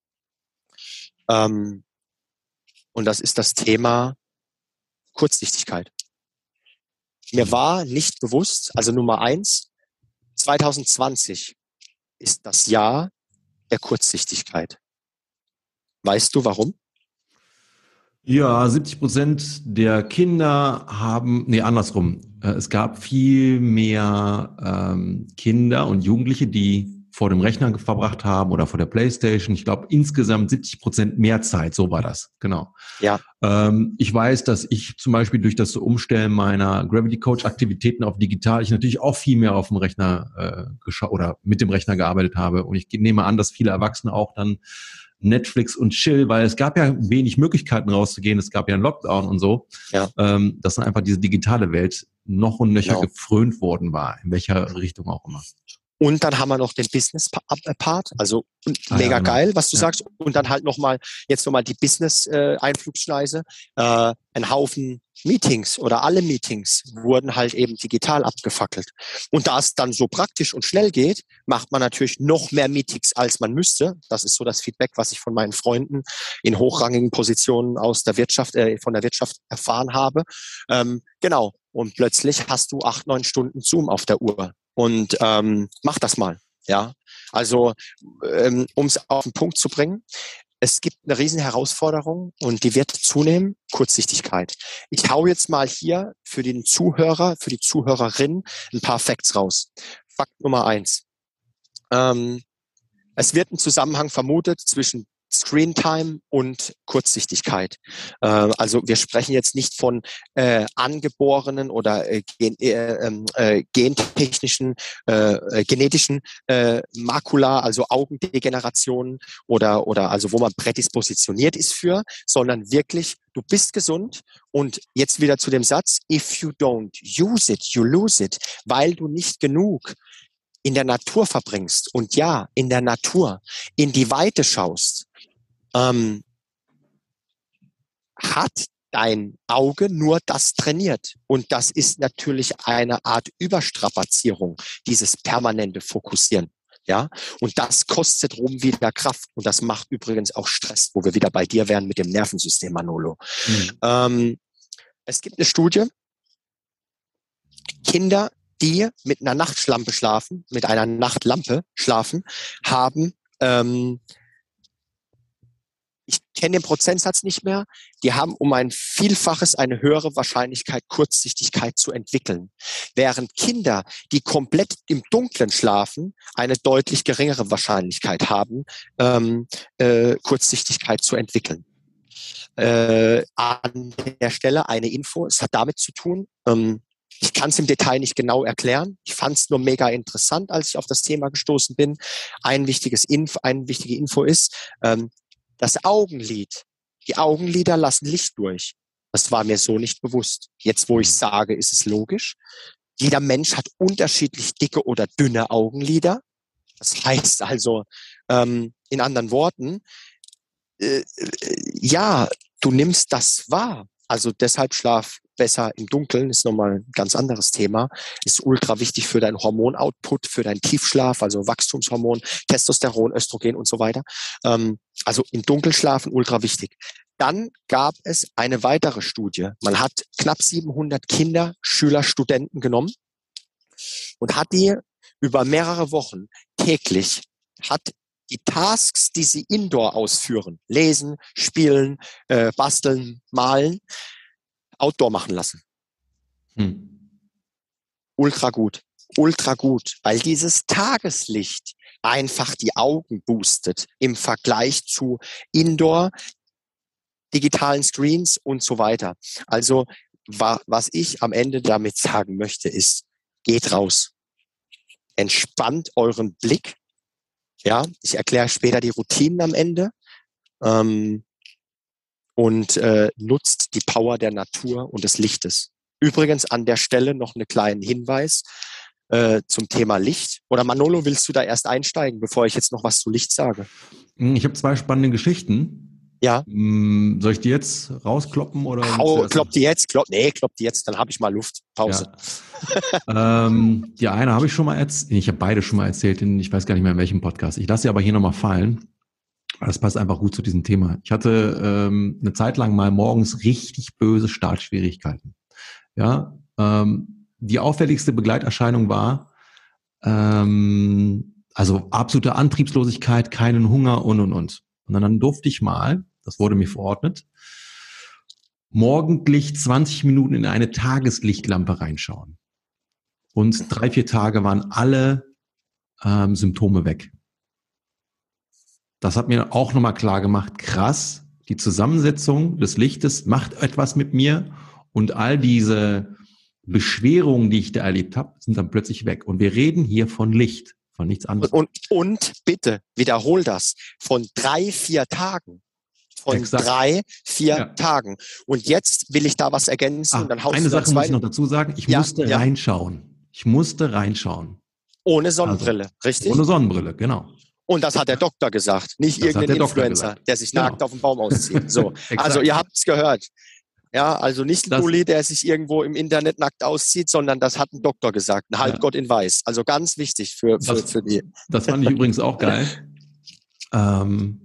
Ähm, und das ist das Thema Kurzsichtigkeit. Mir war nicht bewusst, also Nummer eins, 2020 ist das Jahr der Kurzsichtigkeit. Weißt du warum? Ja, 70 Prozent der Kinder haben, nee, andersrum. Äh, es gab viel mehr ähm, Kinder und Jugendliche, die vor dem Rechner verbracht haben oder vor der Playstation. Ich glaube insgesamt 70 Prozent mehr Zeit, so war das, genau. Ja. Ähm, ich weiß, dass ich zum Beispiel durch das Umstellen meiner Gravity Coach Aktivitäten auf digital, ich natürlich auch viel mehr auf dem Rechner äh, oder mit dem Rechner gearbeitet habe. Und ich nehme an, dass viele Erwachsene auch dann Netflix und Chill, weil es gab ja wenig Möglichkeiten rauszugehen, es gab ja einen Lockdown und so, ja. ähm, dass dann einfach diese digitale Welt noch und nöcher genau. gefrönt worden war, in welcher Richtung auch immer. Und dann haben wir noch den Business-Part, also ah, mega genau. geil, was du ja. sagst. Und dann halt nochmal, jetzt nochmal die Business-Einflugschneise. Äh, ein Haufen Meetings oder alle Meetings wurden halt eben digital abgefackelt. Und da es dann so praktisch und schnell geht, macht man natürlich noch mehr Meetings, als man müsste. Das ist so das Feedback, was ich von meinen Freunden in hochrangigen Positionen aus der Wirtschaft, äh, von der Wirtschaft erfahren habe. Ähm, genau. Und plötzlich hast du acht, neun Stunden Zoom auf der Uhr und ähm, mach das mal. Ja, also ähm, um es auf den Punkt zu bringen, es gibt eine riesen Herausforderung und die wird zunehmen, Kurzsichtigkeit. Ich hau jetzt mal hier für den Zuhörer, für die Zuhörerin ein paar Facts raus. Fakt Nummer eins. Ähm, es wird ein Zusammenhang vermutet zwischen Screentime und Kurzsichtigkeit. Äh, also wir sprechen jetzt nicht von äh, angeborenen oder äh, gen, äh, ähm, äh, gentechnischen, äh, äh, genetischen Makula, also Augendegenerationen oder, oder also wo man prädispositioniert ist für, sondern wirklich, du bist gesund und jetzt wieder zu dem Satz, if you don't use it, you lose it, weil du nicht genug in der Natur verbringst und ja, in der Natur in die Weite schaust, ähm, hat dein Auge nur das trainiert. Und das ist natürlich eine Art Überstrapazierung, dieses permanente Fokussieren. Ja, und das kostet rum wieder Kraft. Und das macht übrigens auch Stress, wo wir wieder bei dir wären mit dem Nervensystem, Manolo. Mhm. Ähm, es gibt eine Studie, Kinder, die mit einer Nachtschlampe schlafen, mit einer Nachtlampe schlafen, haben ähm, ich kenne den Prozentsatz nicht mehr, die haben um ein Vielfaches eine höhere Wahrscheinlichkeit, Kurzsichtigkeit zu entwickeln. Während Kinder, die komplett im Dunkeln schlafen, eine deutlich geringere Wahrscheinlichkeit haben, ähm, äh, Kurzsichtigkeit zu entwickeln. Äh, an der Stelle eine Info, es hat damit zu tun, ähm, ich kann es im Detail nicht genau erklären. Ich fand es nur mega interessant, als ich auf das Thema gestoßen bin. Ein wichtiges Info, eine wichtige Info ist, ähm, das Augenlid. Die Augenlider lassen Licht durch. Das war mir so nicht bewusst. Jetzt, wo ich mhm. sage, ist es logisch. Jeder Mensch hat unterschiedlich dicke oder dünne Augenlider. Das heißt also, ähm, in anderen Worten, äh, äh, ja, du nimmst das wahr. Also deshalb schlaf besser im Dunkeln, ist nochmal ein ganz anderes Thema, ist ultra wichtig für deinen Hormonoutput, für deinen Tiefschlaf, also Wachstumshormon, Testosteron, Östrogen und so weiter. Ähm, also im Dunkeln schlafen ultra wichtig. Dann gab es eine weitere Studie. Man hat knapp 700 Kinder, Schüler, Studenten genommen und hat die über mehrere Wochen täglich hat die Tasks, die sie indoor ausführen, lesen, spielen, äh, basteln, malen, Outdoor machen lassen. Hm. Ultra gut. Ultra gut, weil dieses Tageslicht einfach die Augen boostet im Vergleich zu Indoor, digitalen Screens und so weiter. Also was ich am Ende damit sagen möchte, ist, geht raus. Entspannt euren Blick. Ja, ich erkläre später die Routinen am Ende. Ähm, und äh, nutzt die Power der Natur und des Lichtes. Übrigens an der Stelle noch einen kleinen Hinweis äh, zum Thema Licht. Oder Manolo, willst du da erst einsteigen, bevor ich jetzt noch was zu Licht sage? Hm, ich habe zwei spannende Geschichten. Ja. Hm, soll ich die jetzt rauskloppen oder? Hau, klopp die jetzt, klopp, nee, klopp die jetzt, dann habe ich mal Luft. Pause. Ja. ähm, die eine habe ich schon mal erzählt, ich habe beide schon mal erzählt, in, ich weiß gar nicht mehr in welchem Podcast. Ich lasse sie aber hier nochmal fallen. Das passt einfach gut zu diesem Thema. Ich hatte ähm, eine Zeit lang mal morgens richtig böse Startschwierigkeiten. Ja, ähm, die auffälligste Begleiterscheinung war ähm, also absolute Antriebslosigkeit, keinen Hunger und und und. Und dann durfte ich mal, das wurde mir verordnet, morgendlich 20 Minuten in eine Tageslichtlampe reinschauen. Und drei, vier Tage waren alle ähm, Symptome weg das hat mir auch nochmal klar gemacht, krass, die Zusammensetzung des Lichtes macht etwas mit mir und all diese Beschwerungen, die ich da erlebt habe, sind dann plötzlich weg. Und wir reden hier von Licht, von nichts anderem. Und, und bitte, wiederhol das, von drei, vier Tagen. Von Exakt. drei, vier ja. Tagen. Und jetzt will ich da was ergänzen. Ah, und dann eine Sache muss ich noch dazu sagen. Ich ja, musste ja. reinschauen. Ich musste reinschauen. Ohne Sonnenbrille, also, richtig? Ohne Sonnenbrille, genau. Und das hat der Doktor gesagt, nicht das irgendein der Influencer, der sich genau. nackt auf dem Baum auszieht. So. also ihr habt es gehört. Ja, also nicht ein Bulli, der sich irgendwo im Internet nackt auszieht, sondern das hat ein Doktor gesagt, ein Halbgott ja. in Weiß. Also ganz wichtig für, für, das, für die. Das fand ich übrigens auch geil, ähm,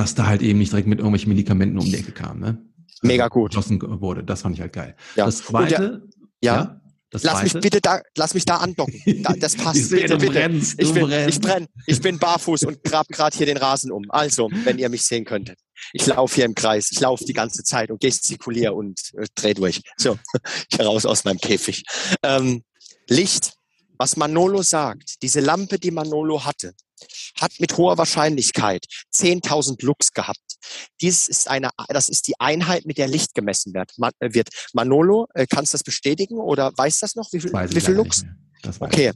dass da halt eben nicht direkt mit irgendwelchen Medikamenten um die Ecke kam. Ne? Mega gut. Geschossen wurde. Das fand ich halt geil. Ja. Das zweite, ja, ja, Das lass zweite. mich bitte da, lass mich da andocken. Da, das passt. ich sehe, bitte, du bitte. Brennst, ich, bin, ich brenne. Ich bin barfuß und grab gerade hier den Rasen um. Also, wenn ihr mich sehen könntet. Ich laufe hier im Kreis. Ich laufe die ganze Zeit und gestikuliere und äh, drehe durch. So, ich raus aus meinem Käfig. Ähm, Licht, was Manolo sagt, diese Lampe, die Manolo hatte, hat mit hoher Wahrscheinlichkeit 10.000 Lux gehabt. Dies ist eine, das ist die Einheit, mit der Licht gemessen wird. Man, äh, wird. Manolo, äh, kannst du das bestätigen oder weiß das noch? Wie viel, wie viel Lux? Okay.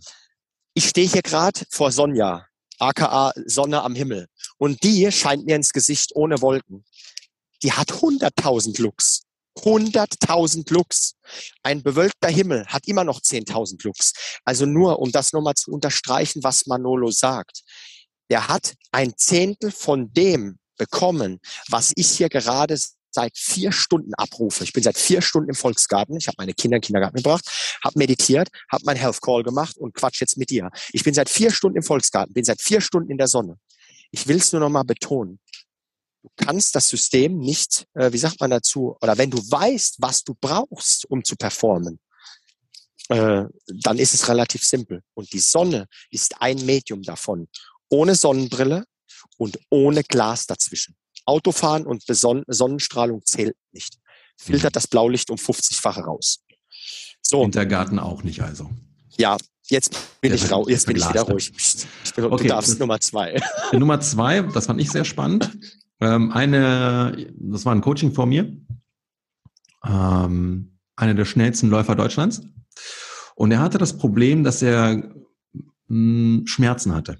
Ich stehe hier gerade vor Sonja, aka Sonne am Himmel. Und die scheint mir ins Gesicht ohne Wolken. Die hat 100.000 Lux. 100.000 Lux. Ein bewölkter Himmel hat immer noch 10.000 Lux. Also nur, um das nochmal zu unterstreichen, was Manolo sagt. Der hat ein Zehntel von dem bekommen, was ich hier gerade seit vier Stunden abrufe. Ich bin seit vier Stunden im Volksgarten. Ich habe meine Kinder in den Kindergarten gebracht, habe meditiert, habe mein Health Call gemacht und quatsch jetzt mit dir. Ich bin seit vier Stunden im Volksgarten, bin seit vier Stunden in der Sonne. Ich will es nur noch mal betonen. Du kannst das System nicht, äh, wie sagt man dazu, oder wenn du weißt, was du brauchst, um zu performen, äh, dann ist es relativ simpel. Und die Sonne ist ein Medium davon. Ohne Sonnenbrille und ohne Glas dazwischen. Autofahren und Beson Sonnenstrahlung zählt nicht. Filtert mhm. das Blaulicht um 50-fache raus. So. Wintergarten auch nicht also. Ja, jetzt bin ich raus, jetzt bin ich wieder ruhig. Bin, okay. Du darfst Nummer zwei. Nummer zwei, das fand ich sehr spannend. Ähm, eine, das war ein Coaching vor mir. Ähm, einer der schnellsten Läufer Deutschlands. Und er hatte das Problem, dass er mh, hm, Schmerzen hatte.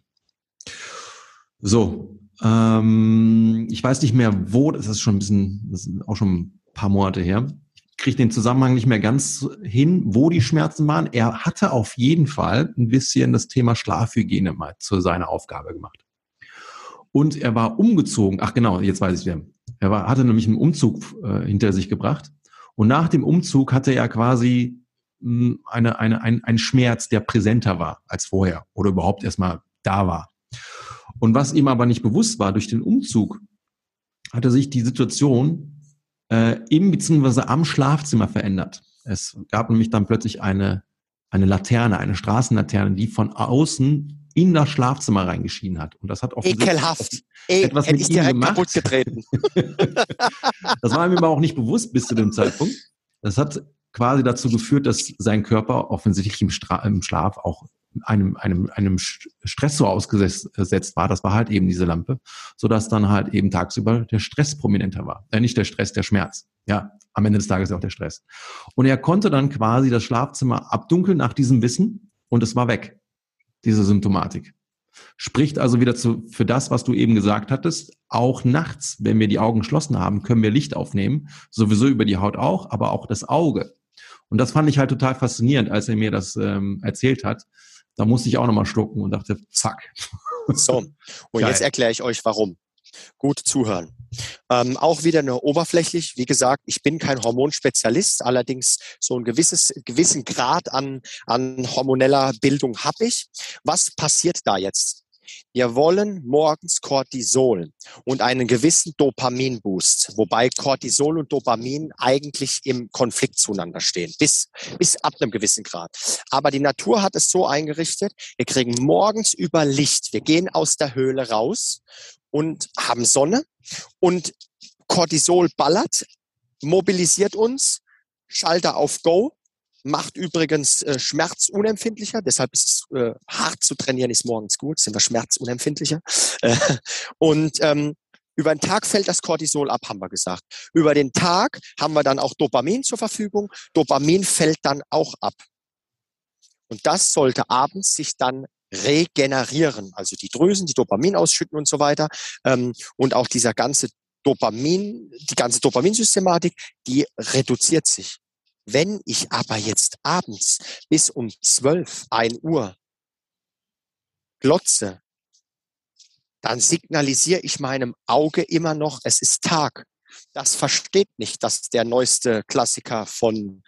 So, ähm, ich weiß nicht mehr, wo, das ist schon ein bisschen, das ist auch schon ein paar Monate her. Ich kriege den Zusammenhang nicht mehr ganz hin, wo die Schmerzen waren. Er hatte auf jeden Fall ein bisschen das Thema Schlafhygiene mal zu seiner Aufgabe gemacht. Und er war umgezogen. Ach genau, jetzt weiß ich wer. Er war, hatte nämlich einen Umzug äh, hinter sich gebracht. Und nach dem Umzug hatte er quasi mh, hm, eine, eine, ein, ein Schmerz, der präsenter war als vorher oder überhaupt erstmal da war. Und was ihm aber nicht bewusst war, durch den Umzug hatte sich die Situation äh, im bzw. am Schlafzimmer verändert. Es gab nämlich dann plötzlich eine, eine Laterne, eine Straßenlaterne, die von außen in das Schlafzimmer reingeschienen hat. Und das hat auch Ekelhaft. etwas Ey, mit ihm gemacht. Das war ihm aber auch nicht bewusst bis zu dem Zeitpunkt. Das hat quasi dazu geführt, dass sein Körper offensichtlich im, Stra im Schlaf auch einem, einem, einem Stress so ausgesetzt war, das war halt eben diese Lampe, so dass dann halt eben tagsüber der Stress prominenter war. Äh, nicht der Stress, der Schmerz. Ja, am Ende des Tages auch der Stress. Und er konnte dann quasi das Schlafzimmer abdunkeln nach diesem Wissen und es war weg, diese Symptomatik. Spricht also wieder zu, für das, was du eben gesagt hattest. Auch nachts, wenn wir die Augen geschlossen haben, können wir Licht aufnehmen. Sowieso über die Haut auch, aber auch das Auge. Und das fand ich halt total faszinierend, als er mir das ähm, erzählt hat, da musste ich auch nochmal schlucken und dachte, zack. So, und Geil. jetzt erkläre ich euch warum. Gut zuhören. Ähm, auch wieder nur oberflächlich. Wie gesagt, ich bin kein Hormonspezialist, allerdings so ein gewisses, gewissen Grad an, an hormoneller Bildung habe ich. Was passiert da jetzt? Wir wollen morgens Cortisol und einen gewissen Dopaminboost, wobei Cortisol und Dopamin eigentlich im Konflikt zueinander stehen, bis, bis ab einem gewissen Grad. Aber die Natur hat es so eingerichtet, wir kriegen morgens über Licht, wir gehen aus der Höhle raus und haben Sonne und Cortisol ballert, mobilisiert uns, Schalter auf Go macht übrigens äh, schmerzunempfindlicher, deshalb ist es äh, hart zu trainieren, ist morgens gut, sind wir schmerzunempfindlicher. Äh, und ähm, über den Tag fällt das Cortisol ab, haben wir gesagt. Über den Tag haben wir dann auch Dopamin zur Verfügung. Dopamin fällt dann auch ab. Und das sollte abends sich dann regenerieren. Also die Drüsen, die Dopamin ausschütten und so weiter. Ähm, und auch dieser ganze Dopamin, die ganze Dopaminsystematik, die reduziert sich. Wenn ich aber jetzt abends bis um 12, 1 Uhr glotze, dann signalisiere ich meinem Auge immer noch, es ist Tag. Das versteht nicht, dass der neueste Klassiker von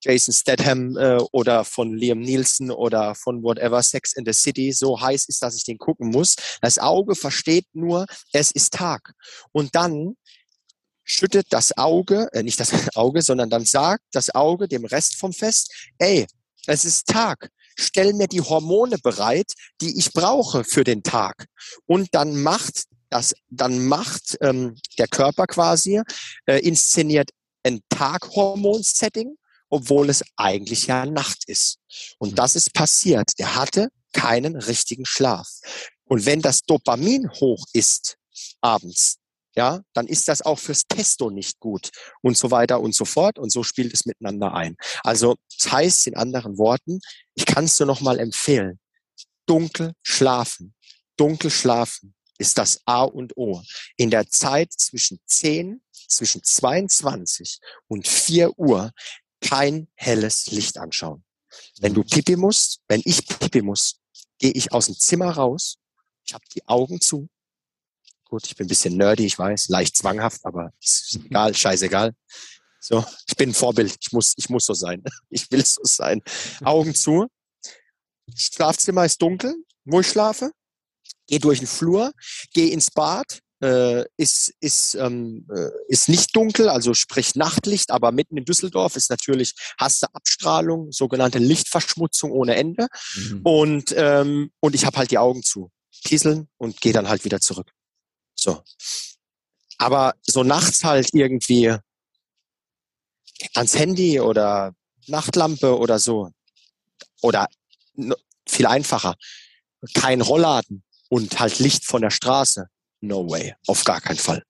Jason Statham äh, oder von Liam Nielsen oder von whatever Sex in the City so heiß ist, dass ich den gucken muss. Das Auge versteht nur, es ist Tag. Und dann schüttet das Auge, äh, nicht das Auge, sondern dann sagt das Auge dem Rest vom Fest, ey, Es ist Tag. Stell mir die Hormone bereit, die ich brauche für den Tag. Und dann macht das, dann macht ähm, der Körper quasi, äh, inszeniert ein Taghormon-Setting, obwohl es eigentlich ja Nacht ist. Und das ist passiert. Der hatte keinen richtigen Schlaf. Und wenn das Dopamin hoch ist abends, ja, dann ist das auch fürs Testo nicht gut und so weiter und so fort. Und so spielt es miteinander ein. Also, das heißt in anderen Worten, ich kann es nur noch mal empfehlen. Dunkel schlafen. Dunkel schlafen ist das A und O. In der Zeit zwischen 10, zwischen 22 und 4 Uhr kein helles Licht anschauen. Wenn du pipi musst, wenn ich pipi muss, gehe ich aus dem Zimmer raus, ich habe die Augen zu, Gut, ich bin ein bisschen nerdy, ich weiß, leicht zwanghaft, aber ist egal, scheißegal. So, ich bin ein Vorbild. Ich muss, ich muss so sein. Ich will so sein. Augen zu. Schlafzimmer ist dunkel, wo ich schlafe. Geh durch den Flur, geh ins Bad. Äh, ist, ist, ähm, äh, ist nicht dunkel, also sprich Nachtlicht, aber mitten in Düsseldorf ist natürlich, hast du Abstrahlung, sogenannte Lichtverschmutzung ohne Ende. Mhm. Und, ähm, und ich habe halt die Augen zu. Kieseln und gehe dann halt wieder zurück. So. Aber so nachts halt irgendwie ans Handy oder Nachtlampe oder so. Oder viel einfacher. Kein Rollladen und halt Licht von der Straße. No way. Auf gar keinen Fall.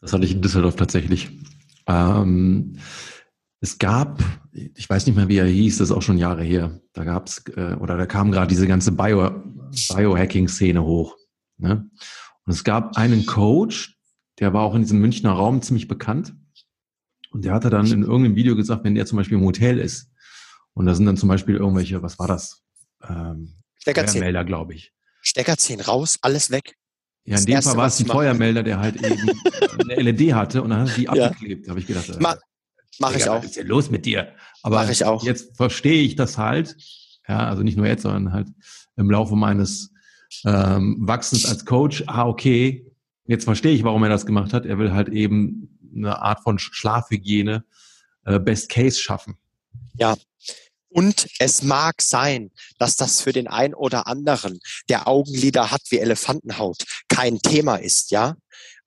Das hatte ich in Düsseldorf tatsächlich. Ähm, es gab, ich weiß nicht mehr, wie er hieß, das ist auch schon Jahre her. Da gab's, äh, oder da kam gerade diese ganze Bio, Biohacking-Szene hoch. Ne? Und es gab einen Coach, der war auch in diesem Münchner Raum ziemlich bekannt. Und der hatte dann in irgendeinem Video gesagt, wenn der zum Beispiel im Hotel ist und da sind dann zum Beispiel irgendwelche, was war das? Ähm, Feuermelder, glaube ich. Stecker ziehen raus, alles weg. Ja, in dem Erste, Fall war es ein Feuermelder, der halt eben eine LED hatte und dann hat die ja. abgeklebt. Da habe ich gedacht, äh, Ma mach ich auch. Was ist denn los mit dir? Aber mach ich auch. jetzt verstehe ich das halt. Ja, also nicht nur jetzt, sondern halt im Laufe meines ähm, Wachsens als Coach, ah, okay, jetzt verstehe ich, warum er das gemacht hat. Er will halt eben eine Art von Schlafhygiene, äh, Best Case schaffen. Ja. Und es mag sein, dass das für den einen oder anderen, der Augenlider hat wie Elefantenhaut, kein Thema ist, ja.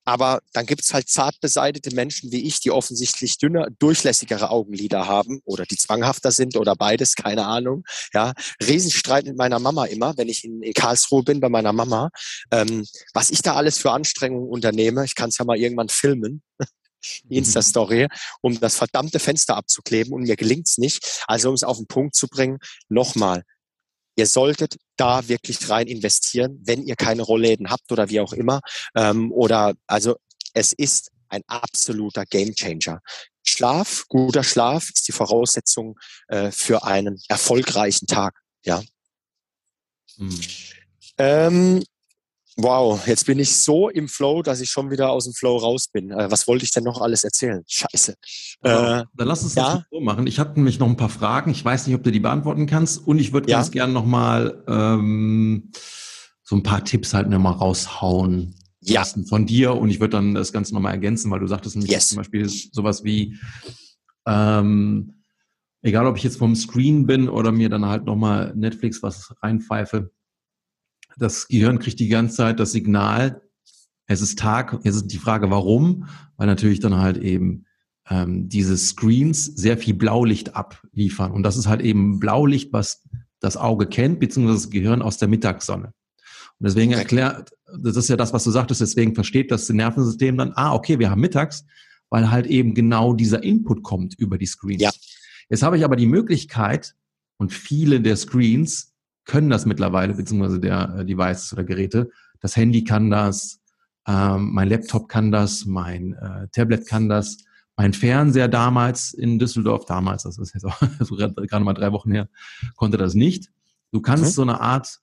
Aber dann gibt's halt zart beseitete Menschen wie ich, die offensichtlich dünner, durchlässigere Augenlider haben oder die zwanghafter sind oder beides, keine Ahnung. Ja, Riesenstreit mit meiner Mama immer, wenn ich in, in Karlsruhe bin bei meiner Mama. Ähm, was ich da alles für Anstrengungen unternehme, ich kann es ja mal irgendwann filmen. Insta-Story, um das verdammte Fenster abzukleben und mir gelingt's nicht. Also um es auf den Punkt zu bringen, nochmal, Ihr solltet da wirklich rein investieren, wenn ihr keine Rollläden habt oder wie auch immer. Ähm, oder also es ist ein absoluter Gamechanger. Schlaf, guter Schlaf ist die Voraussetzung äh, für einen erfolgreichen Tag. Ja. Hm. Ähm, Wow, jetzt bin ich so im Flow, dass ich schon wieder aus dem Flow raus bin. Äh, was wollte ich denn noch alles erzählen? Scheiße. Äh, Dann lass uns das ja? so machen. Ich habe nämlich noch ein paar Fragen. Ich weiß nicht, ob du die beantworten kannst. Und ich würde ja? ganz gerne noch mal ähm, so ein paar Tipps halt nochmal raushauen ja. von dir. Und ich würde dann das Ganze nochmal ergänzen, weil du sagtest nämlich yes. zum Beispiel sowas wie, ähm, egal ob ich jetzt vom Screen bin oder mir dann halt nochmal Netflix was reinpfeife, das Gehirn kriegt die ganze Zeit das Signal, es ist Tag, jetzt ist die Frage, warum? Weil natürlich dann halt eben ähm, diese Screens sehr viel Blaulicht abliefern. Und das ist halt eben Blaulicht, was das Auge kennt, beziehungsweise das Gehirn aus der Mittagssonne. Und deswegen erklärt, das ist ja das, was du sagtest, deswegen versteht das Nervensystem dann, ah, okay, wir haben mittags, weil halt eben genau dieser Input kommt über die Screens. Ja. Jetzt habe ich aber die Möglichkeit, und viele der Screens können das mittlerweile, beziehungsweise der äh, Devices oder Geräte. Das Handy kann das, ähm, mein Laptop kann das, mein äh, Tablet kann das, mein Fernseher damals in Düsseldorf, damals, das ist jetzt auch gerade mal drei Wochen her, konnte das nicht. Du kannst mhm. so eine Art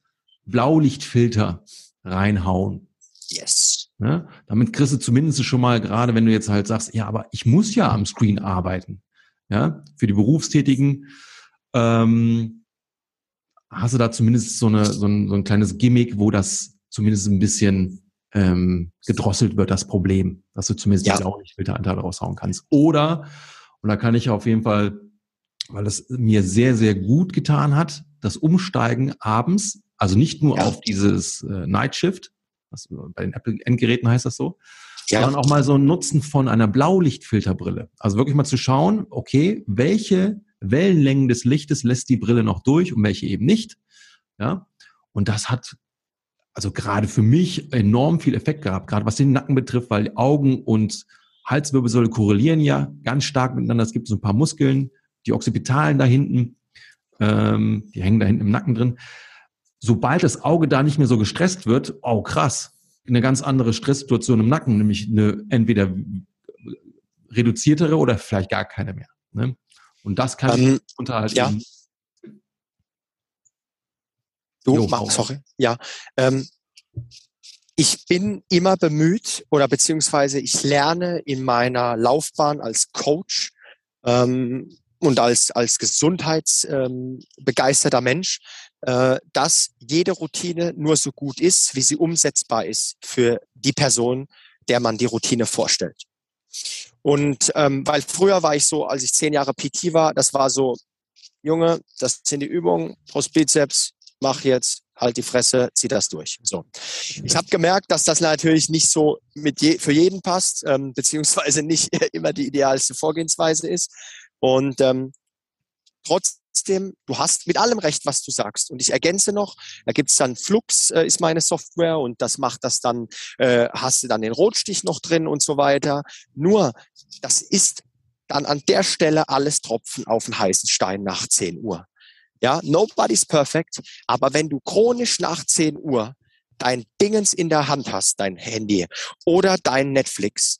Blaulichtfilter reinhauen. Yes. Ne? Damit kriegst du zumindest schon mal, gerade wenn du jetzt halt sagst, ja, aber ich muss ja am Screen arbeiten. Ja, für die Berufstätigen, ähm, hast du da zumindest so, eine, so, ein, so ein kleines Gimmick, wo das zumindest ein bisschen ähm, gedrosselt wird, das Problem, dass du zumindest ja. die Blaulichtfilteranteile raushauen kannst. Oder, und da kann ich auf jeden Fall weil es mir sehr, sehr gut getan hat, das Umsteigen abends, also nicht nur ja. auf dieses äh, Night Shift, was bei den Apple-Endgeräten heißt das so, ja. sondern auch mal so ein Nutzen von einer Blaulichtfilterbrille. Also wirklich mal zu schauen, okay, welche Wellenlängen des Lichtes lässt die Brille noch durch und welche eben nicht. Ja, und das hat also gerade für mich enorm viel Effekt gehabt, gerade was den Nacken betrifft, weil Augen und Halswirbelsäule korrelieren ja ganz stark miteinander. Es gibt so ein paar Muskeln, die Occipitalen da hinten, ähm, die hängen da hinten im Nacken drin. Sobald das Auge da nicht mehr so gestresst wird, oh krass, eine ganz andere Stresssituation im Nacken, nämlich eine entweder reduziertere oder vielleicht gar keine mehr. Ne? Und das kann ähm, unterhalten. Ja. Du, jo, mach, sorry. Ja. Ähm, ich bin immer bemüht oder beziehungsweise ich lerne in meiner Laufbahn als Coach ähm, und als, als gesundheitsbegeisterter ähm, Mensch, äh, dass jede Routine nur so gut ist, wie sie umsetzbar ist für die Person, der man die Routine vorstellt. Und ähm, weil früher war ich so, als ich zehn Jahre PT war, das war so, Junge, das sind die Übungen, Brustbizeps, mach jetzt, halt die Fresse, zieh das durch. So. Ich habe gemerkt, dass das natürlich nicht so mit je, für jeden passt, ähm, beziehungsweise nicht immer die idealste Vorgehensweise ist. Und ähm, trotzdem, du hast mit allem recht, was du sagst. Und ich ergänze noch, da gibt's dann Flux, äh, ist meine Software und das macht das dann, äh, hast du dann den Rotstich noch drin und so weiter. Nur, das ist dann an der Stelle alles Tropfen auf den heißen Stein nach 10 Uhr. Ja, nobody's perfect. Aber wenn du chronisch nach 10 Uhr dein Dingens in der Hand hast, dein Handy oder dein Netflix,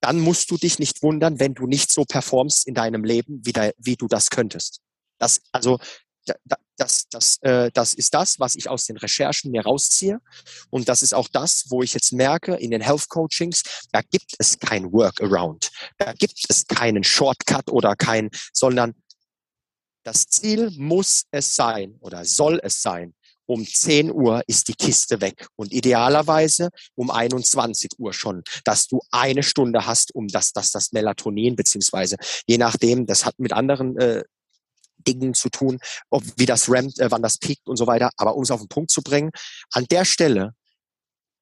dann musst du dich nicht wundern, wenn du nicht so performst in deinem Leben, wie, da, wie du das könntest. Das, also, das, das, äh, das ist das, was ich aus den Recherchen mir rausziehe. Und das ist auch das, wo ich jetzt merke, in den Health Coachings, da gibt es kein Workaround. Da gibt es keinen Shortcut oder kein, sondern das Ziel muss es sein oder soll es sein. Um 10 Uhr ist die Kiste weg und idealerweise um 21 Uhr schon, dass du eine Stunde hast, um das, das, das Melatonin beziehungsweise je nachdem, das hat mit anderen äh, Dingen zu tun, ob, wie das rampt, äh, wann das piekt und so weiter. Aber um es auf den Punkt zu bringen, an der Stelle,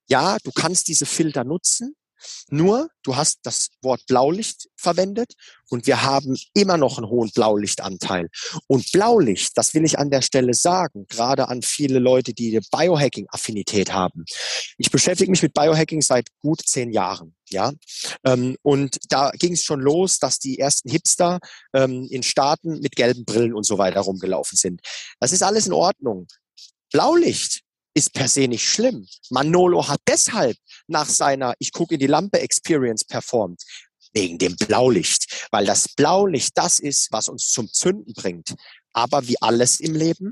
ja, du kannst diese Filter nutzen, nur, du hast das Wort Blaulicht verwendet und wir haben immer noch einen hohen Blaulichtanteil. Und Blaulicht, das will ich an der Stelle sagen, gerade an viele Leute, die eine Biohacking-Affinität haben. Ich beschäftige mich mit Biohacking seit gut zehn Jahren. Ja, ähm, und da ging es schon los, dass die ersten Hipster ähm, in Staaten mit gelben Brillen und so weiter rumgelaufen sind. Das ist alles in Ordnung. Blaulicht ist per se nicht schlimm. Manolo hat deshalb nach seiner Ich gucke in die Lampe Experience performt. Wegen dem Blaulicht. Weil das Blaulicht das ist, was uns zum Zünden bringt. Aber wie alles im Leben,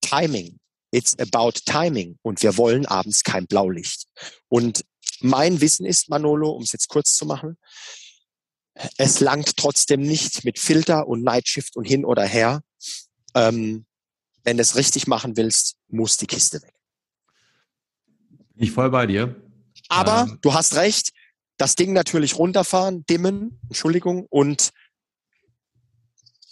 Timing. It's about timing. Und wir wollen abends kein Blaulicht. Und mein Wissen ist, Manolo, um es jetzt kurz zu machen, es langt trotzdem nicht mit Filter und Nightshift und hin oder her. Ähm, wenn du es richtig machen willst, muss die Kiste weg. Ich voll bei dir. Aber ähm. du hast recht, das Ding natürlich runterfahren, dimmen, Entschuldigung, und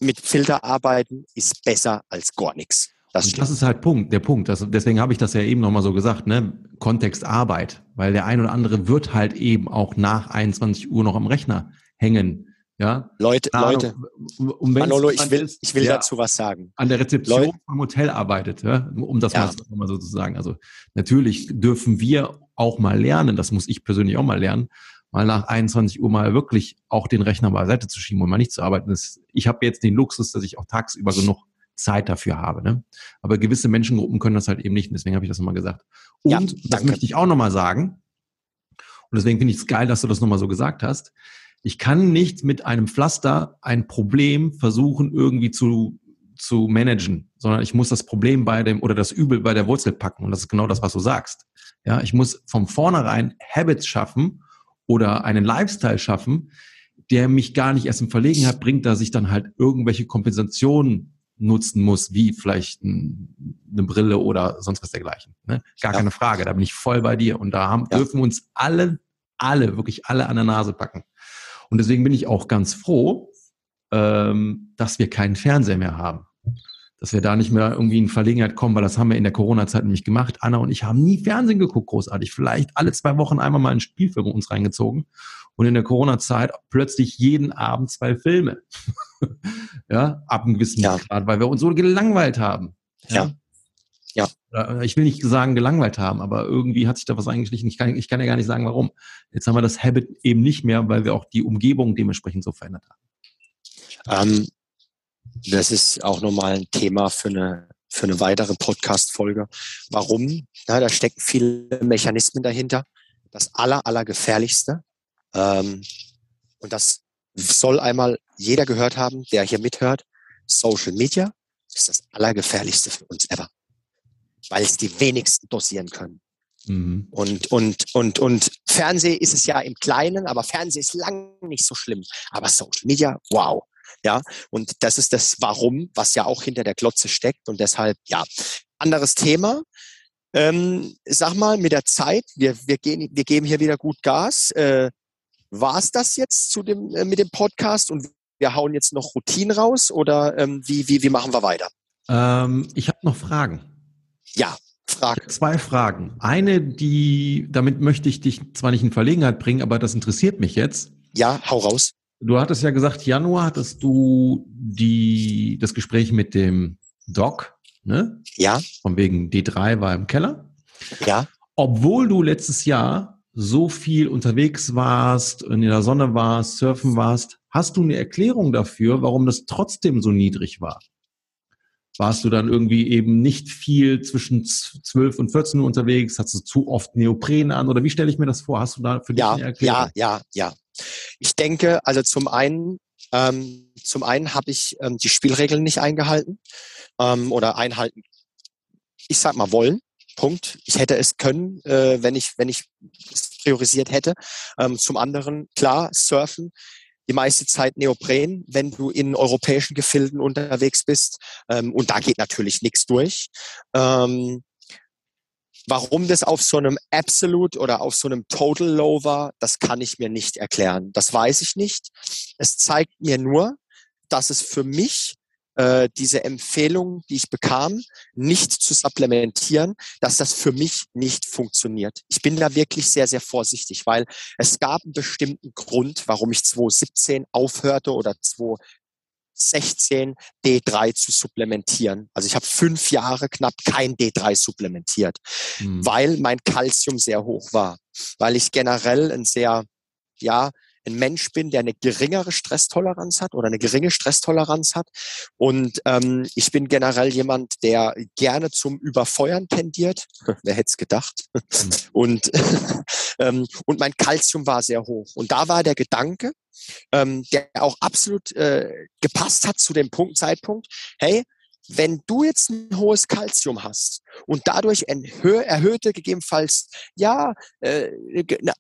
mit Filter arbeiten ist besser als gar nichts. Das, das, ist halt Punkt, der Punkt. Das, deswegen habe ich das ja eben nochmal so gesagt, ne? Kontext Arbeit. Weil der ein oder andere wird halt eben auch nach 21 Uhr noch am Rechner hängen. Ja? Leute, Leute, um Manolo, ich will, ich will dazu was sagen. An der Rezeption Leute, vom Hotel arbeitet, ja? um das ja. mal, mal so zu sagen. Also natürlich dürfen wir auch mal lernen, das muss ich persönlich auch mal lernen, mal nach 21 Uhr mal wirklich auch den Rechner beiseite zu schieben und mal nicht zu arbeiten. Das, ich habe jetzt den Luxus, dass ich auch tagsüber genug Zeit dafür habe. Ne? Aber gewisse Menschengruppen können das halt eben nicht. Und deswegen habe ich das nochmal gesagt. Und ja, das möchte ich auch nochmal sagen. Und deswegen finde ich es geil, dass du das nochmal so gesagt hast. Ich kann nicht mit einem Pflaster ein Problem versuchen irgendwie zu, zu managen, sondern ich muss das Problem bei dem oder das Übel bei der Wurzel packen. Und das ist genau das, was du sagst. Ja, ich muss von vornherein Habits schaffen oder einen Lifestyle schaffen, der mich gar nicht erst in Verlegenheit bringt, dass ich dann halt irgendwelche Kompensationen nutzen muss, wie vielleicht ein, eine Brille oder sonst was dergleichen. Ne? Gar ja. keine Frage, da bin ich voll bei dir. Und da haben, ja. dürfen uns alle, alle, wirklich alle an der Nase packen. Und deswegen bin ich auch ganz froh, ähm, dass wir keinen Fernseher mehr haben. Dass wir da nicht mehr irgendwie in Verlegenheit kommen, weil das haben wir in der Corona-Zeit nämlich gemacht. Anna und ich haben nie Fernsehen geguckt, großartig. Vielleicht alle zwei Wochen einmal mal ein Spiel für uns reingezogen. Und in der Corona-Zeit plötzlich jeden Abend zwei Filme. ja, ab einem gewissen ja. Grad, weil wir uns so gelangweilt haben. Ja. ja. ja. Ich will nicht sagen gelangweilt haben, aber irgendwie hat sich da was eingeschlichen. Ich kann, ich kann ja gar nicht sagen, warum. Jetzt haben wir das Habit eben nicht mehr, weil wir auch die Umgebung dementsprechend so verändert haben. Ähm, das ist auch nochmal ein Thema für eine, für eine weitere Podcast-Folge. Warum? Ja, da stecken viele Mechanismen dahinter. Das aller, aller gefährlichste ähm, und das soll einmal jeder gehört haben, der hier mithört. Social Media ist das Allergefährlichste für uns ever, weil es die wenigsten dosieren können. Mhm. Und, und, und, und Fernsehen ist es ja im Kleinen, aber Fernsehen ist lang nicht so schlimm. Aber Social Media, wow. Ja, und das ist das Warum, was ja auch hinter der Glotze steckt. Und deshalb, ja, anderes Thema. Ähm, sag mal, mit der Zeit, wir, wir, gehen, wir geben hier wieder gut Gas. Äh, war es das jetzt zu dem, äh, mit dem Podcast und wir hauen jetzt noch Routinen raus oder ähm, wie, wie, wie machen wir weiter? Ähm, ich habe noch Fragen. Ja, Frage. Zwei Fragen. Eine, die, damit möchte ich dich zwar nicht in Verlegenheit bringen, aber das interessiert mich jetzt. Ja, hau raus. Du hattest ja gesagt, Januar hattest du die, das Gespräch mit dem Doc, ne? Ja. Von wegen D3 war im Keller. Ja. Obwohl du letztes Jahr so viel unterwegs warst, in der Sonne warst, surfen warst, hast du eine Erklärung dafür, warum das trotzdem so niedrig war? Warst du dann irgendwie eben nicht viel zwischen 12 und 14 Uhr unterwegs? Hast du zu oft Neopren an? Oder wie stelle ich mir das vor? Hast du da für dich ja, eine Erklärung? Ja, ja, ja. Ich denke, also zum einen, ähm, zum einen habe ich ähm, die Spielregeln nicht eingehalten ähm, oder einhalten, ich sag mal wollen. Punkt. Ich hätte es können, äh, wenn ich wenn ich es priorisiert hätte. Ähm, zum anderen klar Surfen. Die meiste Zeit Neopren, wenn du in europäischen Gefilden unterwegs bist. Ähm, und da geht natürlich nichts durch. Ähm, Warum das auf so einem Absolute oder auf so einem Total Low war, das kann ich mir nicht erklären. Das weiß ich nicht. Es zeigt mir nur, dass es für mich äh, diese Empfehlung, die ich bekam, nicht zu supplementieren, dass das für mich nicht funktioniert. Ich bin da wirklich sehr, sehr vorsichtig, weil es gab einen bestimmten Grund, warum ich 2017 aufhörte oder 2016 D3 zu supplementieren. Also ich habe fünf Jahre knapp kein D3 supplementiert, mhm. weil mein Kalzium sehr hoch war, weil ich generell ein sehr ja, ein Mensch bin, der eine geringere Stresstoleranz hat oder eine geringe Stresstoleranz hat. Und ähm, ich bin generell jemand, der gerne zum Überfeuern tendiert. Wer hätte es gedacht? Mhm. Und, ähm, und mein Kalzium war sehr hoch. Und da war der Gedanke, ähm, der auch absolut äh, gepasst hat zu dem Punkt, Zeitpunkt, hey, wenn du jetzt ein hohes Kalzium hast und dadurch erhöhte gegebenenfalls ja äh,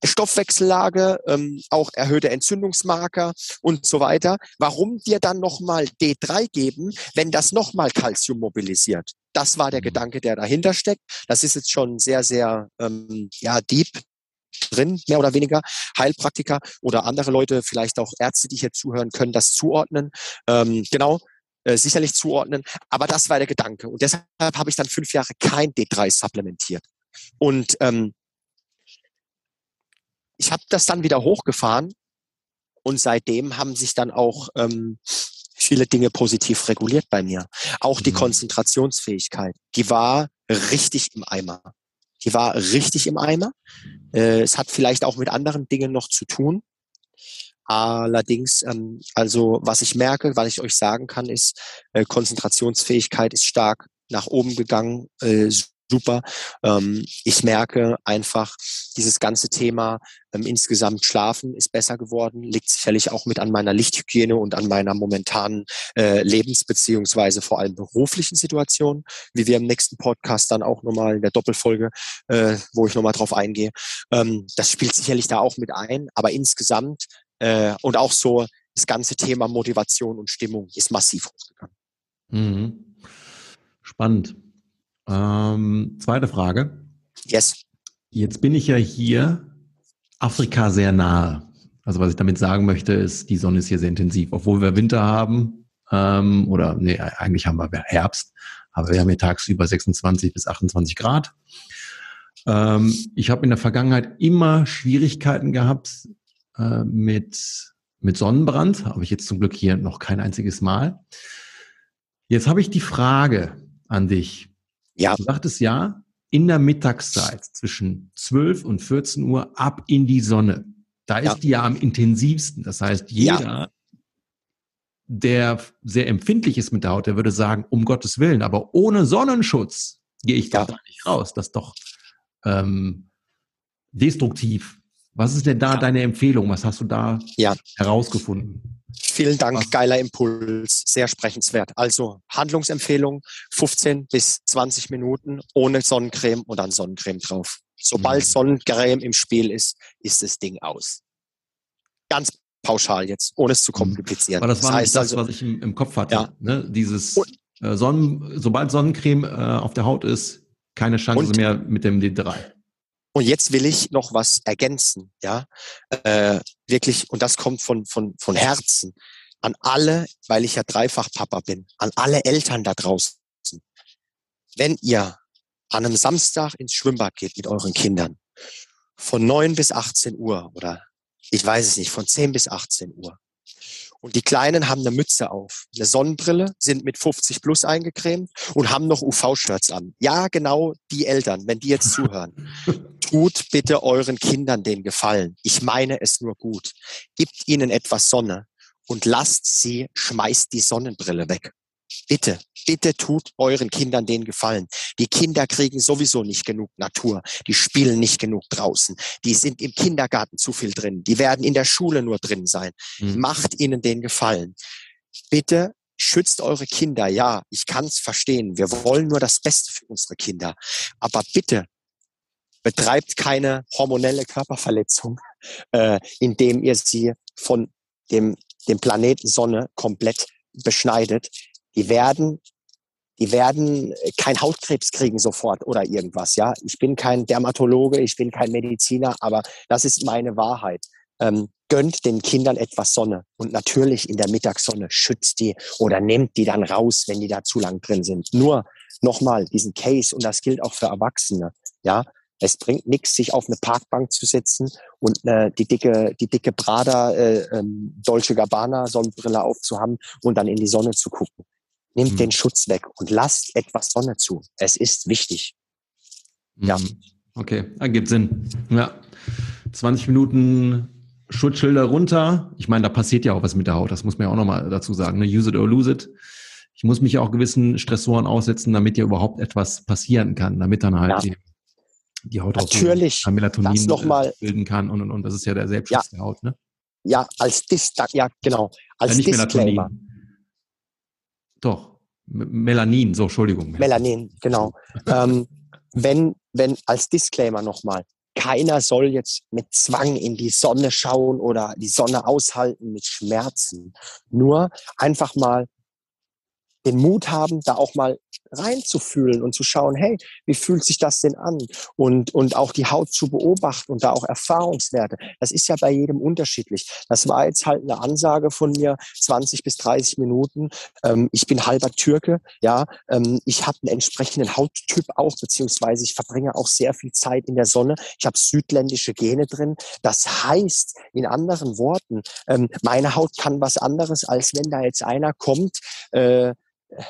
Stoffwechsellage, ähm, auch erhöhte Entzündungsmarker und so weiter, warum dir dann nochmal D3 geben, wenn das nochmal Kalzium mobilisiert? Das war der mhm. Gedanke, der dahinter steckt. Das ist jetzt schon sehr, sehr ähm, ja deep drin, mehr oder weniger. Heilpraktiker oder andere Leute, vielleicht auch Ärzte, die hier zuhören, können das zuordnen. Ähm, genau, äh, sicherlich zuordnen. Aber das war der Gedanke. Und deshalb habe ich dann fünf Jahre kein D3 supplementiert. Und ähm, ich habe das dann wieder hochgefahren und seitdem haben sich dann auch ähm, viele Dinge positiv reguliert bei mir. Auch die mhm. Konzentrationsfähigkeit, die war richtig im Eimer. Die war richtig im Eimer. Äh, es hat vielleicht auch mit anderen Dingen noch zu tun. Allerdings, ähm, also was ich merke, was ich euch sagen kann, ist, äh, Konzentrationsfähigkeit ist stark nach oben gegangen, äh, super. Ähm, ich merke einfach, dieses ganze Thema ähm, insgesamt Schlafen ist besser geworden, liegt sicherlich auch mit an meiner Lichthygiene und an meiner momentanen äh, Lebens- beziehungsweise vor allem beruflichen Situation, wie wir im nächsten Podcast dann auch nochmal in der Doppelfolge, äh, wo ich nochmal drauf eingehe. Ähm, das spielt sicherlich da auch mit ein, aber insgesamt äh, und auch so das ganze Thema Motivation und Stimmung ist massiv hochgegangen. Mhm. Spannend. Ähm, zweite Frage. Yes. Jetzt bin ich ja hier Afrika sehr nahe. Also was ich damit sagen möchte, ist, die Sonne ist hier sehr intensiv. Obwohl wir Winter haben, ähm, oder nee, eigentlich haben wir Herbst, aber wir haben hier tagsüber 26 bis 28 Grad. Ähm, ich habe in der Vergangenheit immer Schwierigkeiten gehabt äh, mit, mit Sonnenbrand. Habe ich jetzt zum Glück hier noch kein einziges Mal. Jetzt habe ich die Frage an dich. Ja. Du sagtest ja, in der Mittagszeit zwischen 12 und 14 Uhr ab in die Sonne. Da ist ja. die ja am intensivsten. Das heißt, jeder, ja. der sehr empfindlich ist mit der Haut, der würde sagen, um Gottes Willen, aber ohne Sonnenschutz gehe ich da nicht raus. Das ist doch ähm, destruktiv. Was ist denn da deine Empfehlung? Was hast du da ja. herausgefunden? Vielen Dank, Was? geiler Impuls, sehr sprechenswert. Also Handlungsempfehlung, 15 bis 20 Minuten ohne Sonnencreme und dann Sonnencreme drauf. Sobald mhm. Sonnencreme im Spiel ist, ist das Ding aus. Ganz pauschal jetzt, ohne es zu mhm. komplizieren. Aber das war das, heißt das also, was ich im, im Kopf hatte. Ja. Ne? Dieses äh, Sonnen, sobald Sonnencreme äh, auf der Haut ist, keine Chance mehr mit dem D3. Und jetzt will ich noch was ergänzen, ja, äh, wirklich, und das kommt von, von, von Herzen, an alle, weil ich ja dreifach Papa bin, an alle Eltern da draußen. Wenn ihr an einem Samstag ins Schwimmbad geht mit euren Kindern, von neun bis 18 Uhr oder ich weiß es nicht, von 10 bis 18 Uhr, und die Kleinen haben eine Mütze auf, eine Sonnenbrille, sind mit 50 plus eingecremt und haben noch UV-Shirts an. Ja, genau die Eltern, wenn die jetzt zuhören. Tut bitte euren Kindern den Gefallen. Ich meine es nur gut. Gibt ihnen etwas Sonne und lasst sie, schmeißt die Sonnenbrille weg. Bitte, bitte tut euren Kindern den Gefallen. Die Kinder kriegen sowieso nicht genug Natur. Die spielen nicht genug draußen. Die sind im Kindergarten zu viel drin. Die werden in der Schule nur drin sein. Mhm. Macht ihnen den Gefallen. Bitte schützt eure Kinder. Ja, ich kann es verstehen. Wir wollen nur das Beste für unsere Kinder. Aber bitte betreibt keine hormonelle Körperverletzung, äh, indem ihr sie von dem, dem Planeten Sonne komplett beschneidet die werden, die werden kein Hautkrebs kriegen sofort oder irgendwas. Ja, ich bin kein Dermatologe, ich bin kein Mediziner, aber das ist meine Wahrheit. Ähm, gönnt den Kindern etwas Sonne und natürlich in der Mittagssonne schützt die oder nehmt die dann raus, wenn die da zu lang drin sind. Nur nochmal diesen Case und das gilt auch für Erwachsene. Ja, es bringt nichts, sich auf eine Parkbank zu setzen und äh, die dicke, die dicke Prada äh, ähm, Dolce Gabbana Sonnenbrille aufzuhaben und dann in die Sonne zu gucken. Nehmt mhm. den Schutz weg und lasst etwas Sonne zu. Es ist wichtig. Ja. Mhm. Okay, ergibt Sinn. Ja. 20 Minuten Schutzschilder runter. Ich meine, da passiert ja auch was mit der Haut. Das muss man ja auch nochmal dazu sagen. Ne? Use it or lose it. Ich muss mich ja auch gewissen Stressoren aussetzen, damit ja überhaupt etwas passieren kann, damit dann halt ja. die, die Haut Natürlich, auch Melatonin noch mal, bilden kann und, und, und. Das ist ja der Selbstschutz ja. der Haut, ne? Ja, als Dis ja, genau. Als ja, nicht Disclaimer. Melatonin. Doch, Melanin, so, Entschuldigung. Melanin, genau. ähm, wenn, wenn, als Disclaimer nochmal, keiner soll jetzt mit Zwang in die Sonne schauen oder die Sonne aushalten mit Schmerzen. Nur einfach mal den Mut haben, da auch mal reinzufühlen und zu schauen, hey, wie fühlt sich das denn an? Und, und auch die Haut zu beobachten und da auch Erfahrungswerte. Das ist ja bei jedem unterschiedlich. Das war jetzt halt eine Ansage von mir, 20 bis 30 Minuten. Ähm, ich bin halber Türke, ja. Ähm, ich habe einen entsprechenden Hauttyp auch, beziehungsweise ich verbringe auch sehr viel Zeit in der Sonne. Ich habe südländische Gene drin. Das heißt, in anderen Worten, ähm, meine Haut kann was anderes, als wenn da jetzt einer kommt, äh,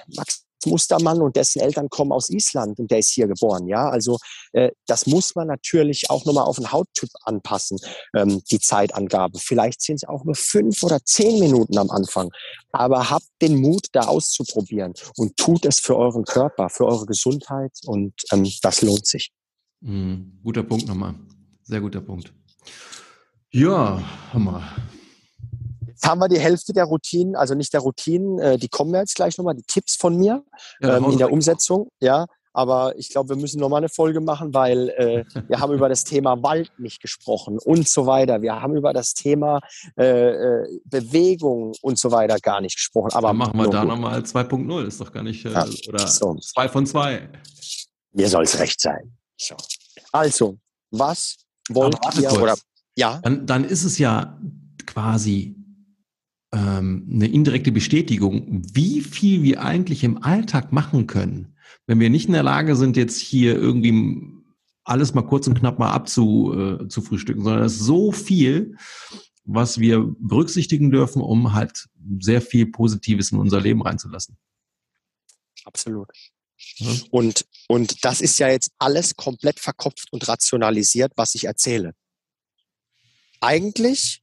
Max Mustermann und dessen Eltern kommen aus Island und der ist hier geboren. Ja, also äh, das muss man natürlich auch nochmal auf den Hauttyp anpassen, ähm, die Zeitangabe. Vielleicht sind es auch nur fünf oder zehn Minuten am Anfang. Aber habt den Mut, da auszuprobieren und tut es für euren Körper, für eure Gesundheit und ähm, das lohnt sich. Mhm, guter Punkt nochmal. Sehr guter Punkt. Ja, Hammer haben wir die Hälfte der Routinen, also nicht der Routinen, äh, die kommen jetzt gleich nochmal, die Tipps von mir ja, ähm, in der Umsetzung, ja. Aber ich glaube, wir müssen nochmal eine Folge machen, weil äh, wir haben über das Thema Wald nicht gesprochen und so weiter. Wir haben über das Thema äh, äh Bewegung und so weiter gar nicht gesprochen. Aber Dann machen wir da nochmal 2.0, ist doch gar nicht, äh, ja, oder so. 2 von 2. Mir soll es recht sein. So. Also, was wollt ihr, oder, ja? Dann, dann ist es ja quasi ähm, eine indirekte Bestätigung, wie viel wir eigentlich im Alltag machen können, wenn wir nicht in der Lage sind, jetzt hier irgendwie alles mal kurz und knapp mal abzu, äh, zu frühstücken, sondern es ist so viel, was wir berücksichtigen dürfen, um halt sehr viel Positives in unser Leben reinzulassen. Absolut. Ja. Und, und das ist ja jetzt alles komplett verkopft und rationalisiert, was ich erzähle. Eigentlich,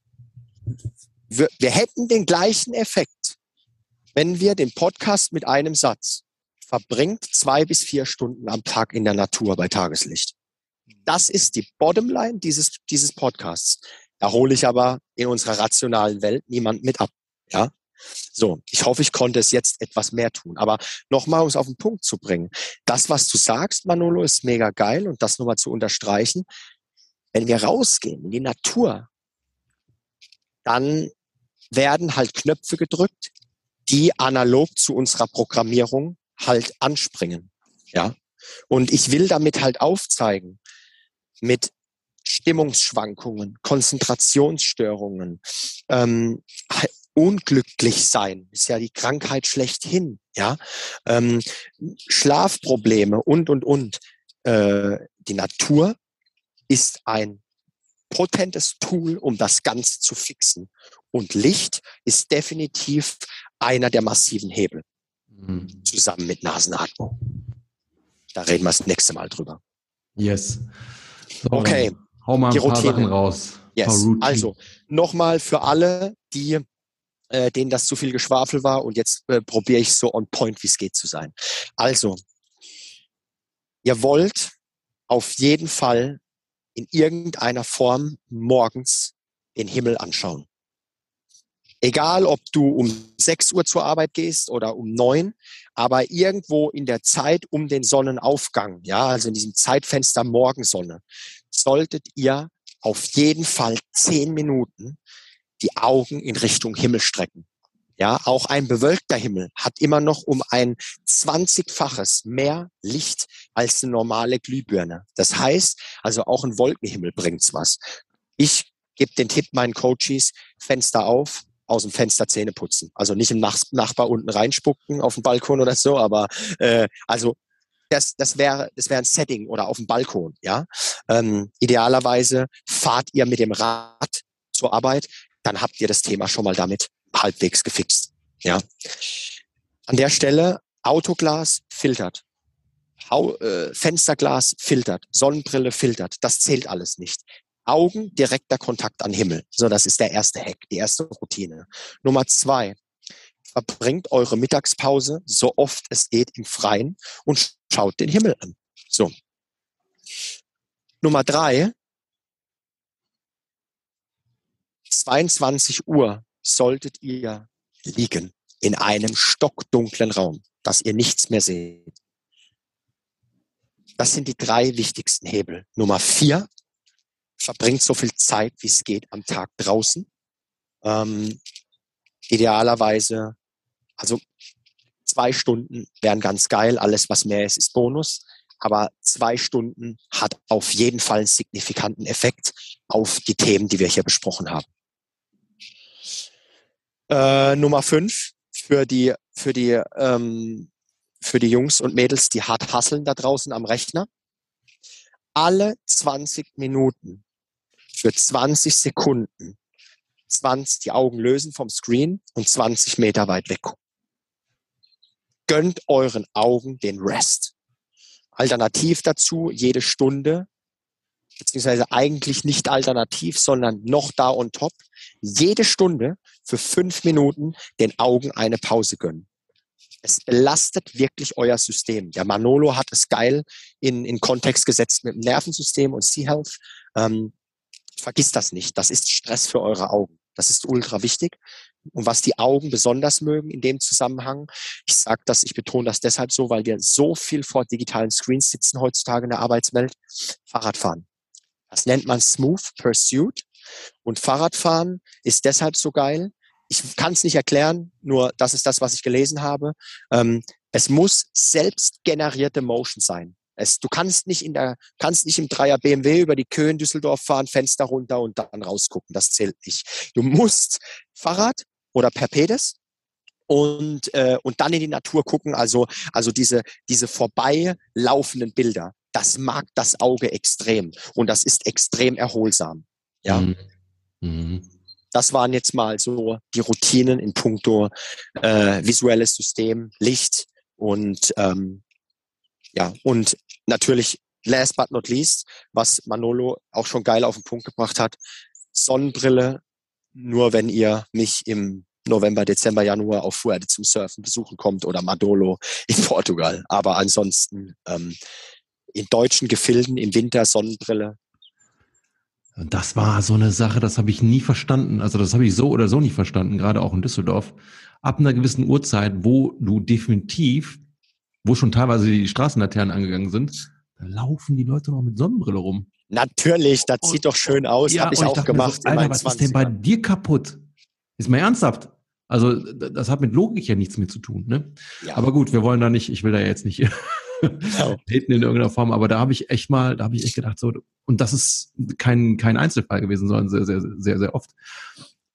wir, wir hätten den gleichen Effekt, wenn wir den Podcast mit einem Satz verbringt zwei bis vier Stunden am Tag in der Natur bei Tageslicht. Das ist die Bottomline dieses, dieses Podcasts. Da hole ich aber in unserer rationalen Welt niemand mit ab. Ja. So, ich hoffe, ich konnte es jetzt etwas mehr tun. Aber nochmal, um es auf den Punkt zu bringen. Das, was du sagst, Manolo, ist mega geil und das nochmal zu unterstreichen. Wenn wir rausgehen in die Natur, dann werden halt Knöpfe gedrückt, die analog zu unserer Programmierung halt anspringen. Ja. Und ich will damit halt aufzeigen, mit Stimmungsschwankungen, Konzentrationsstörungen, ähm, unglücklich sein ist ja die Krankheit schlechthin, ja, ähm, Schlafprobleme und und und. Äh, die Natur ist ein potentes Tool, um das Ganze zu fixen. Und Licht ist definitiv einer der massiven Hebel. Mhm. Zusammen mit Nasenatmung. Da reden wir das nächste Mal drüber. Yes. So, okay. Hau mal ein die paar Routine. Sachen raus. Yes. Also, nochmal für alle, die äh, denen das zu viel Geschwafel war und jetzt äh, probiere ich so on point, wie es geht zu sein. Also, ihr wollt auf jeden Fall in irgendeiner Form morgens den Himmel anschauen. Egal, ob du um 6 Uhr zur Arbeit gehst oder um 9, aber irgendwo in der Zeit um den Sonnenaufgang, ja, also in diesem Zeitfenster Morgensonne, solltet ihr auf jeden Fall 10 Minuten die Augen in Richtung Himmel strecken. Ja, auch ein bewölkter Himmel hat immer noch um ein 20-faches mehr Licht als eine normale Glühbirne. Das heißt, also auch ein Wolkenhimmel bringt's was. Ich gebe den Tipp meinen Coaches, Fenster auf, aus dem Fenster Zähne putzen. Also nicht im Nach Nachbar unten reinspucken auf dem Balkon oder so, aber äh, also das, das wäre das wäre ein Setting oder auf dem Balkon. Ja, ähm, idealerweise fahrt ihr mit dem Rad zur Arbeit, dann habt ihr das Thema schon mal damit halbwegs gefixt. Ja, an der Stelle Autoglas filtert. Hau, äh, Fensterglas filtert, Sonnenbrille filtert, das zählt alles nicht. Augen, direkter Kontakt an Himmel. So, das ist der erste Hack, die erste Routine. Nummer zwei, verbringt eure Mittagspause so oft es geht im Freien und schaut den Himmel an. So. Nummer drei, 22 Uhr solltet ihr liegen in einem stockdunklen Raum, dass ihr nichts mehr seht. Das sind die drei wichtigsten Hebel. Nummer vier, verbringt so viel Zeit, wie es geht, am Tag draußen. Ähm, idealerweise, also zwei Stunden wären ganz geil. Alles, was mehr ist, ist Bonus. Aber zwei Stunden hat auf jeden Fall einen signifikanten Effekt auf die Themen, die wir hier besprochen haben. Äh, Nummer fünf für die, für die, ähm, für die Jungs und Mädels, die hart hasseln da draußen am Rechner. Alle 20 Minuten für 20 Sekunden 20 die Augen lösen vom Screen und 20 Meter weit weg gucken. Gönnt euren Augen den Rest. Alternativ dazu jede Stunde, beziehungsweise eigentlich nicht alternativ, sondern noch da on top, jede Stunde für fünf Minuten den Augen eine Pause gönnen. Es belastet wirklich euer System. Der Manolo hat es geil in, in Kontext gesetzt mit dem Nervensystem und Sea-Health. Ähm, vergisst das nicht. Das ist Stress für eure Augen. Das ist ultra wichtig. Und was die Augen besonders mögen in dem Zusammenhang, ich sage das, ich betone das deshalb so, weil wir so viel vor digitalen Screens sitzen heutzutage in der Arbeitswelt. Fahrradfahren. Das nennt man Smooth Pursuit. Und Fahrradfahren ist deshalb so geil. Ich kann es nicht erklären, nur das ist das, was ich gelesen habe. Ähm, es muss selbst generierte Motion sein. Es, du kannst nicht in der, kannst nicht im Dreier BMW über die Köhe in Düsseldorf fahren, Fenster runter und dann rausgucken. Das zählt nicht. Du musst Fahrrad oder per Pedes und, äh, und dann in die Natur gucken. Also, also diese, diese vorbeilaufenden Bilder, das mag das Auge extrem und das ist extrem erholsam. Ja. Mhm. Mhm. Das waren jetzt mal so die Routinen in puncto äh, visuelles System, Licht und ähm, ja, und natürlich last but not least, was Manolo auch schon geil auf den Punkt gebracht hat, Sonnenbrille, nur wenn ihr mich im November, Dezember, Januar auf Fuerte zum Surfen besuchen kommt oder Madolo in Portugal. Aber ansonsten ähm, in deutschen Gefilden im Winter Sonnenbrille. Das war so eine Sache, das habe ich nie verstanden. Also das habe ich so oder so nicht verstanden, gerade auch in Düsseldorf. Ab einer gewissen Uhrzeit, wo du definitiv, wo schon teilweise die Straßenlaternen angegangen sind, da laufen die Leute noch mit Sonnenbrille rum. Natürlich, das sieht doch schön aus, ja, habe ich auch ich gemacht. So, Alter, was ist denn bei dir kaputt? Ist mal ernsthaft. Also das hat mit Logik ja nichts mehr zu tun. Ne? Ja. Aber gut, wir wollen da nicht, ich will da jetzt nicht genau. in irgendeiner Form, aber da habe ich echt mal, da habe ich echt gedacht, so, und das ist kein, kein Einzelfall gewesen, sondern sehr, sehr, sehr, sehr oft,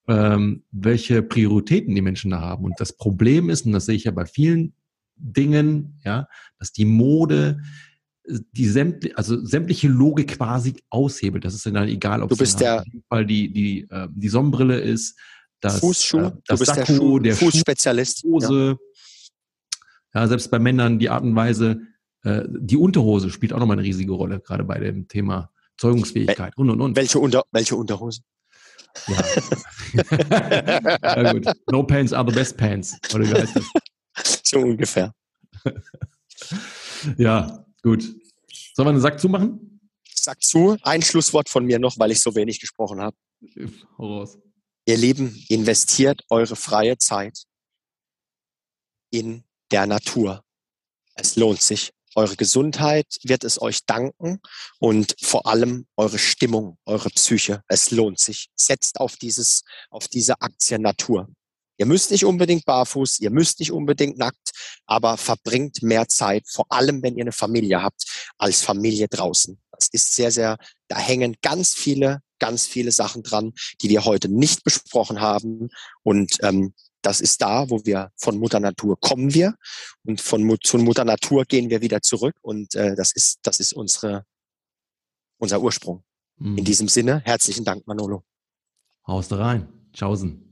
ähm, welche Prioritäten die Menschen da haben. Und das Problem ist, und das sehe ich ja bei vielen Dingen, ja, dass die Mode die sämtliche, also sämtliche Logik quasi aushebelt. Das ist dann egal, ob du bist es der, Fall die, die, äh, die Sonnenbrille ist, das, Fußschuh, äh, das du bist Sakko, der, Schuh, der Fußspezialist. Hose. Ja. ja. selbst bei Männern die Art und Weise, äh, die Unterhose spielt auch nochmal eine riesige Rolle, gerade bei dem Thema Zeugungsfähigkeit und und und. Welche, Unter, welche Unterhose? Ja. ja gut. No pants are the best pants. Oder wie heißt das? So ungefähr. ja, gut. Sollen wir einen Sack zumachen? Sack zu. Ein Schlusswort von mir noch, weil ich so wenig gesprochen habe. Hau raus. Ihr Lieben, investiert eure freie Zeit in der Natur. Es lohnt sich. Eure Gesundheit wird es euch danken und vor allem eure Stimmung, eure Psyche. Es lohnt sich. Setzt auf dieses, auf diese Aktie Natur. Ihr müsst nicht unbedingt barfuß, ihr müsst nicht unbedingt nackt, aber verbringt mehr Zeit, vor allem wenn ihr eine Familie habt, als Familie draußen. Das ist sehr, sehr, da hängen ganz viele ganz viele Sachen dran, die wir heute nicht besprochen haben. Und ähm, das ist da, wo wir von Mutter Natur kommen wir und von zu Mutter Natur gehen wir wieder zurück. Und äh, das ist das ist unsere unser Ursprung. Mhm. In diesem Sinne herzlichen Dank, Manolo. Haust rein, Tschaußen.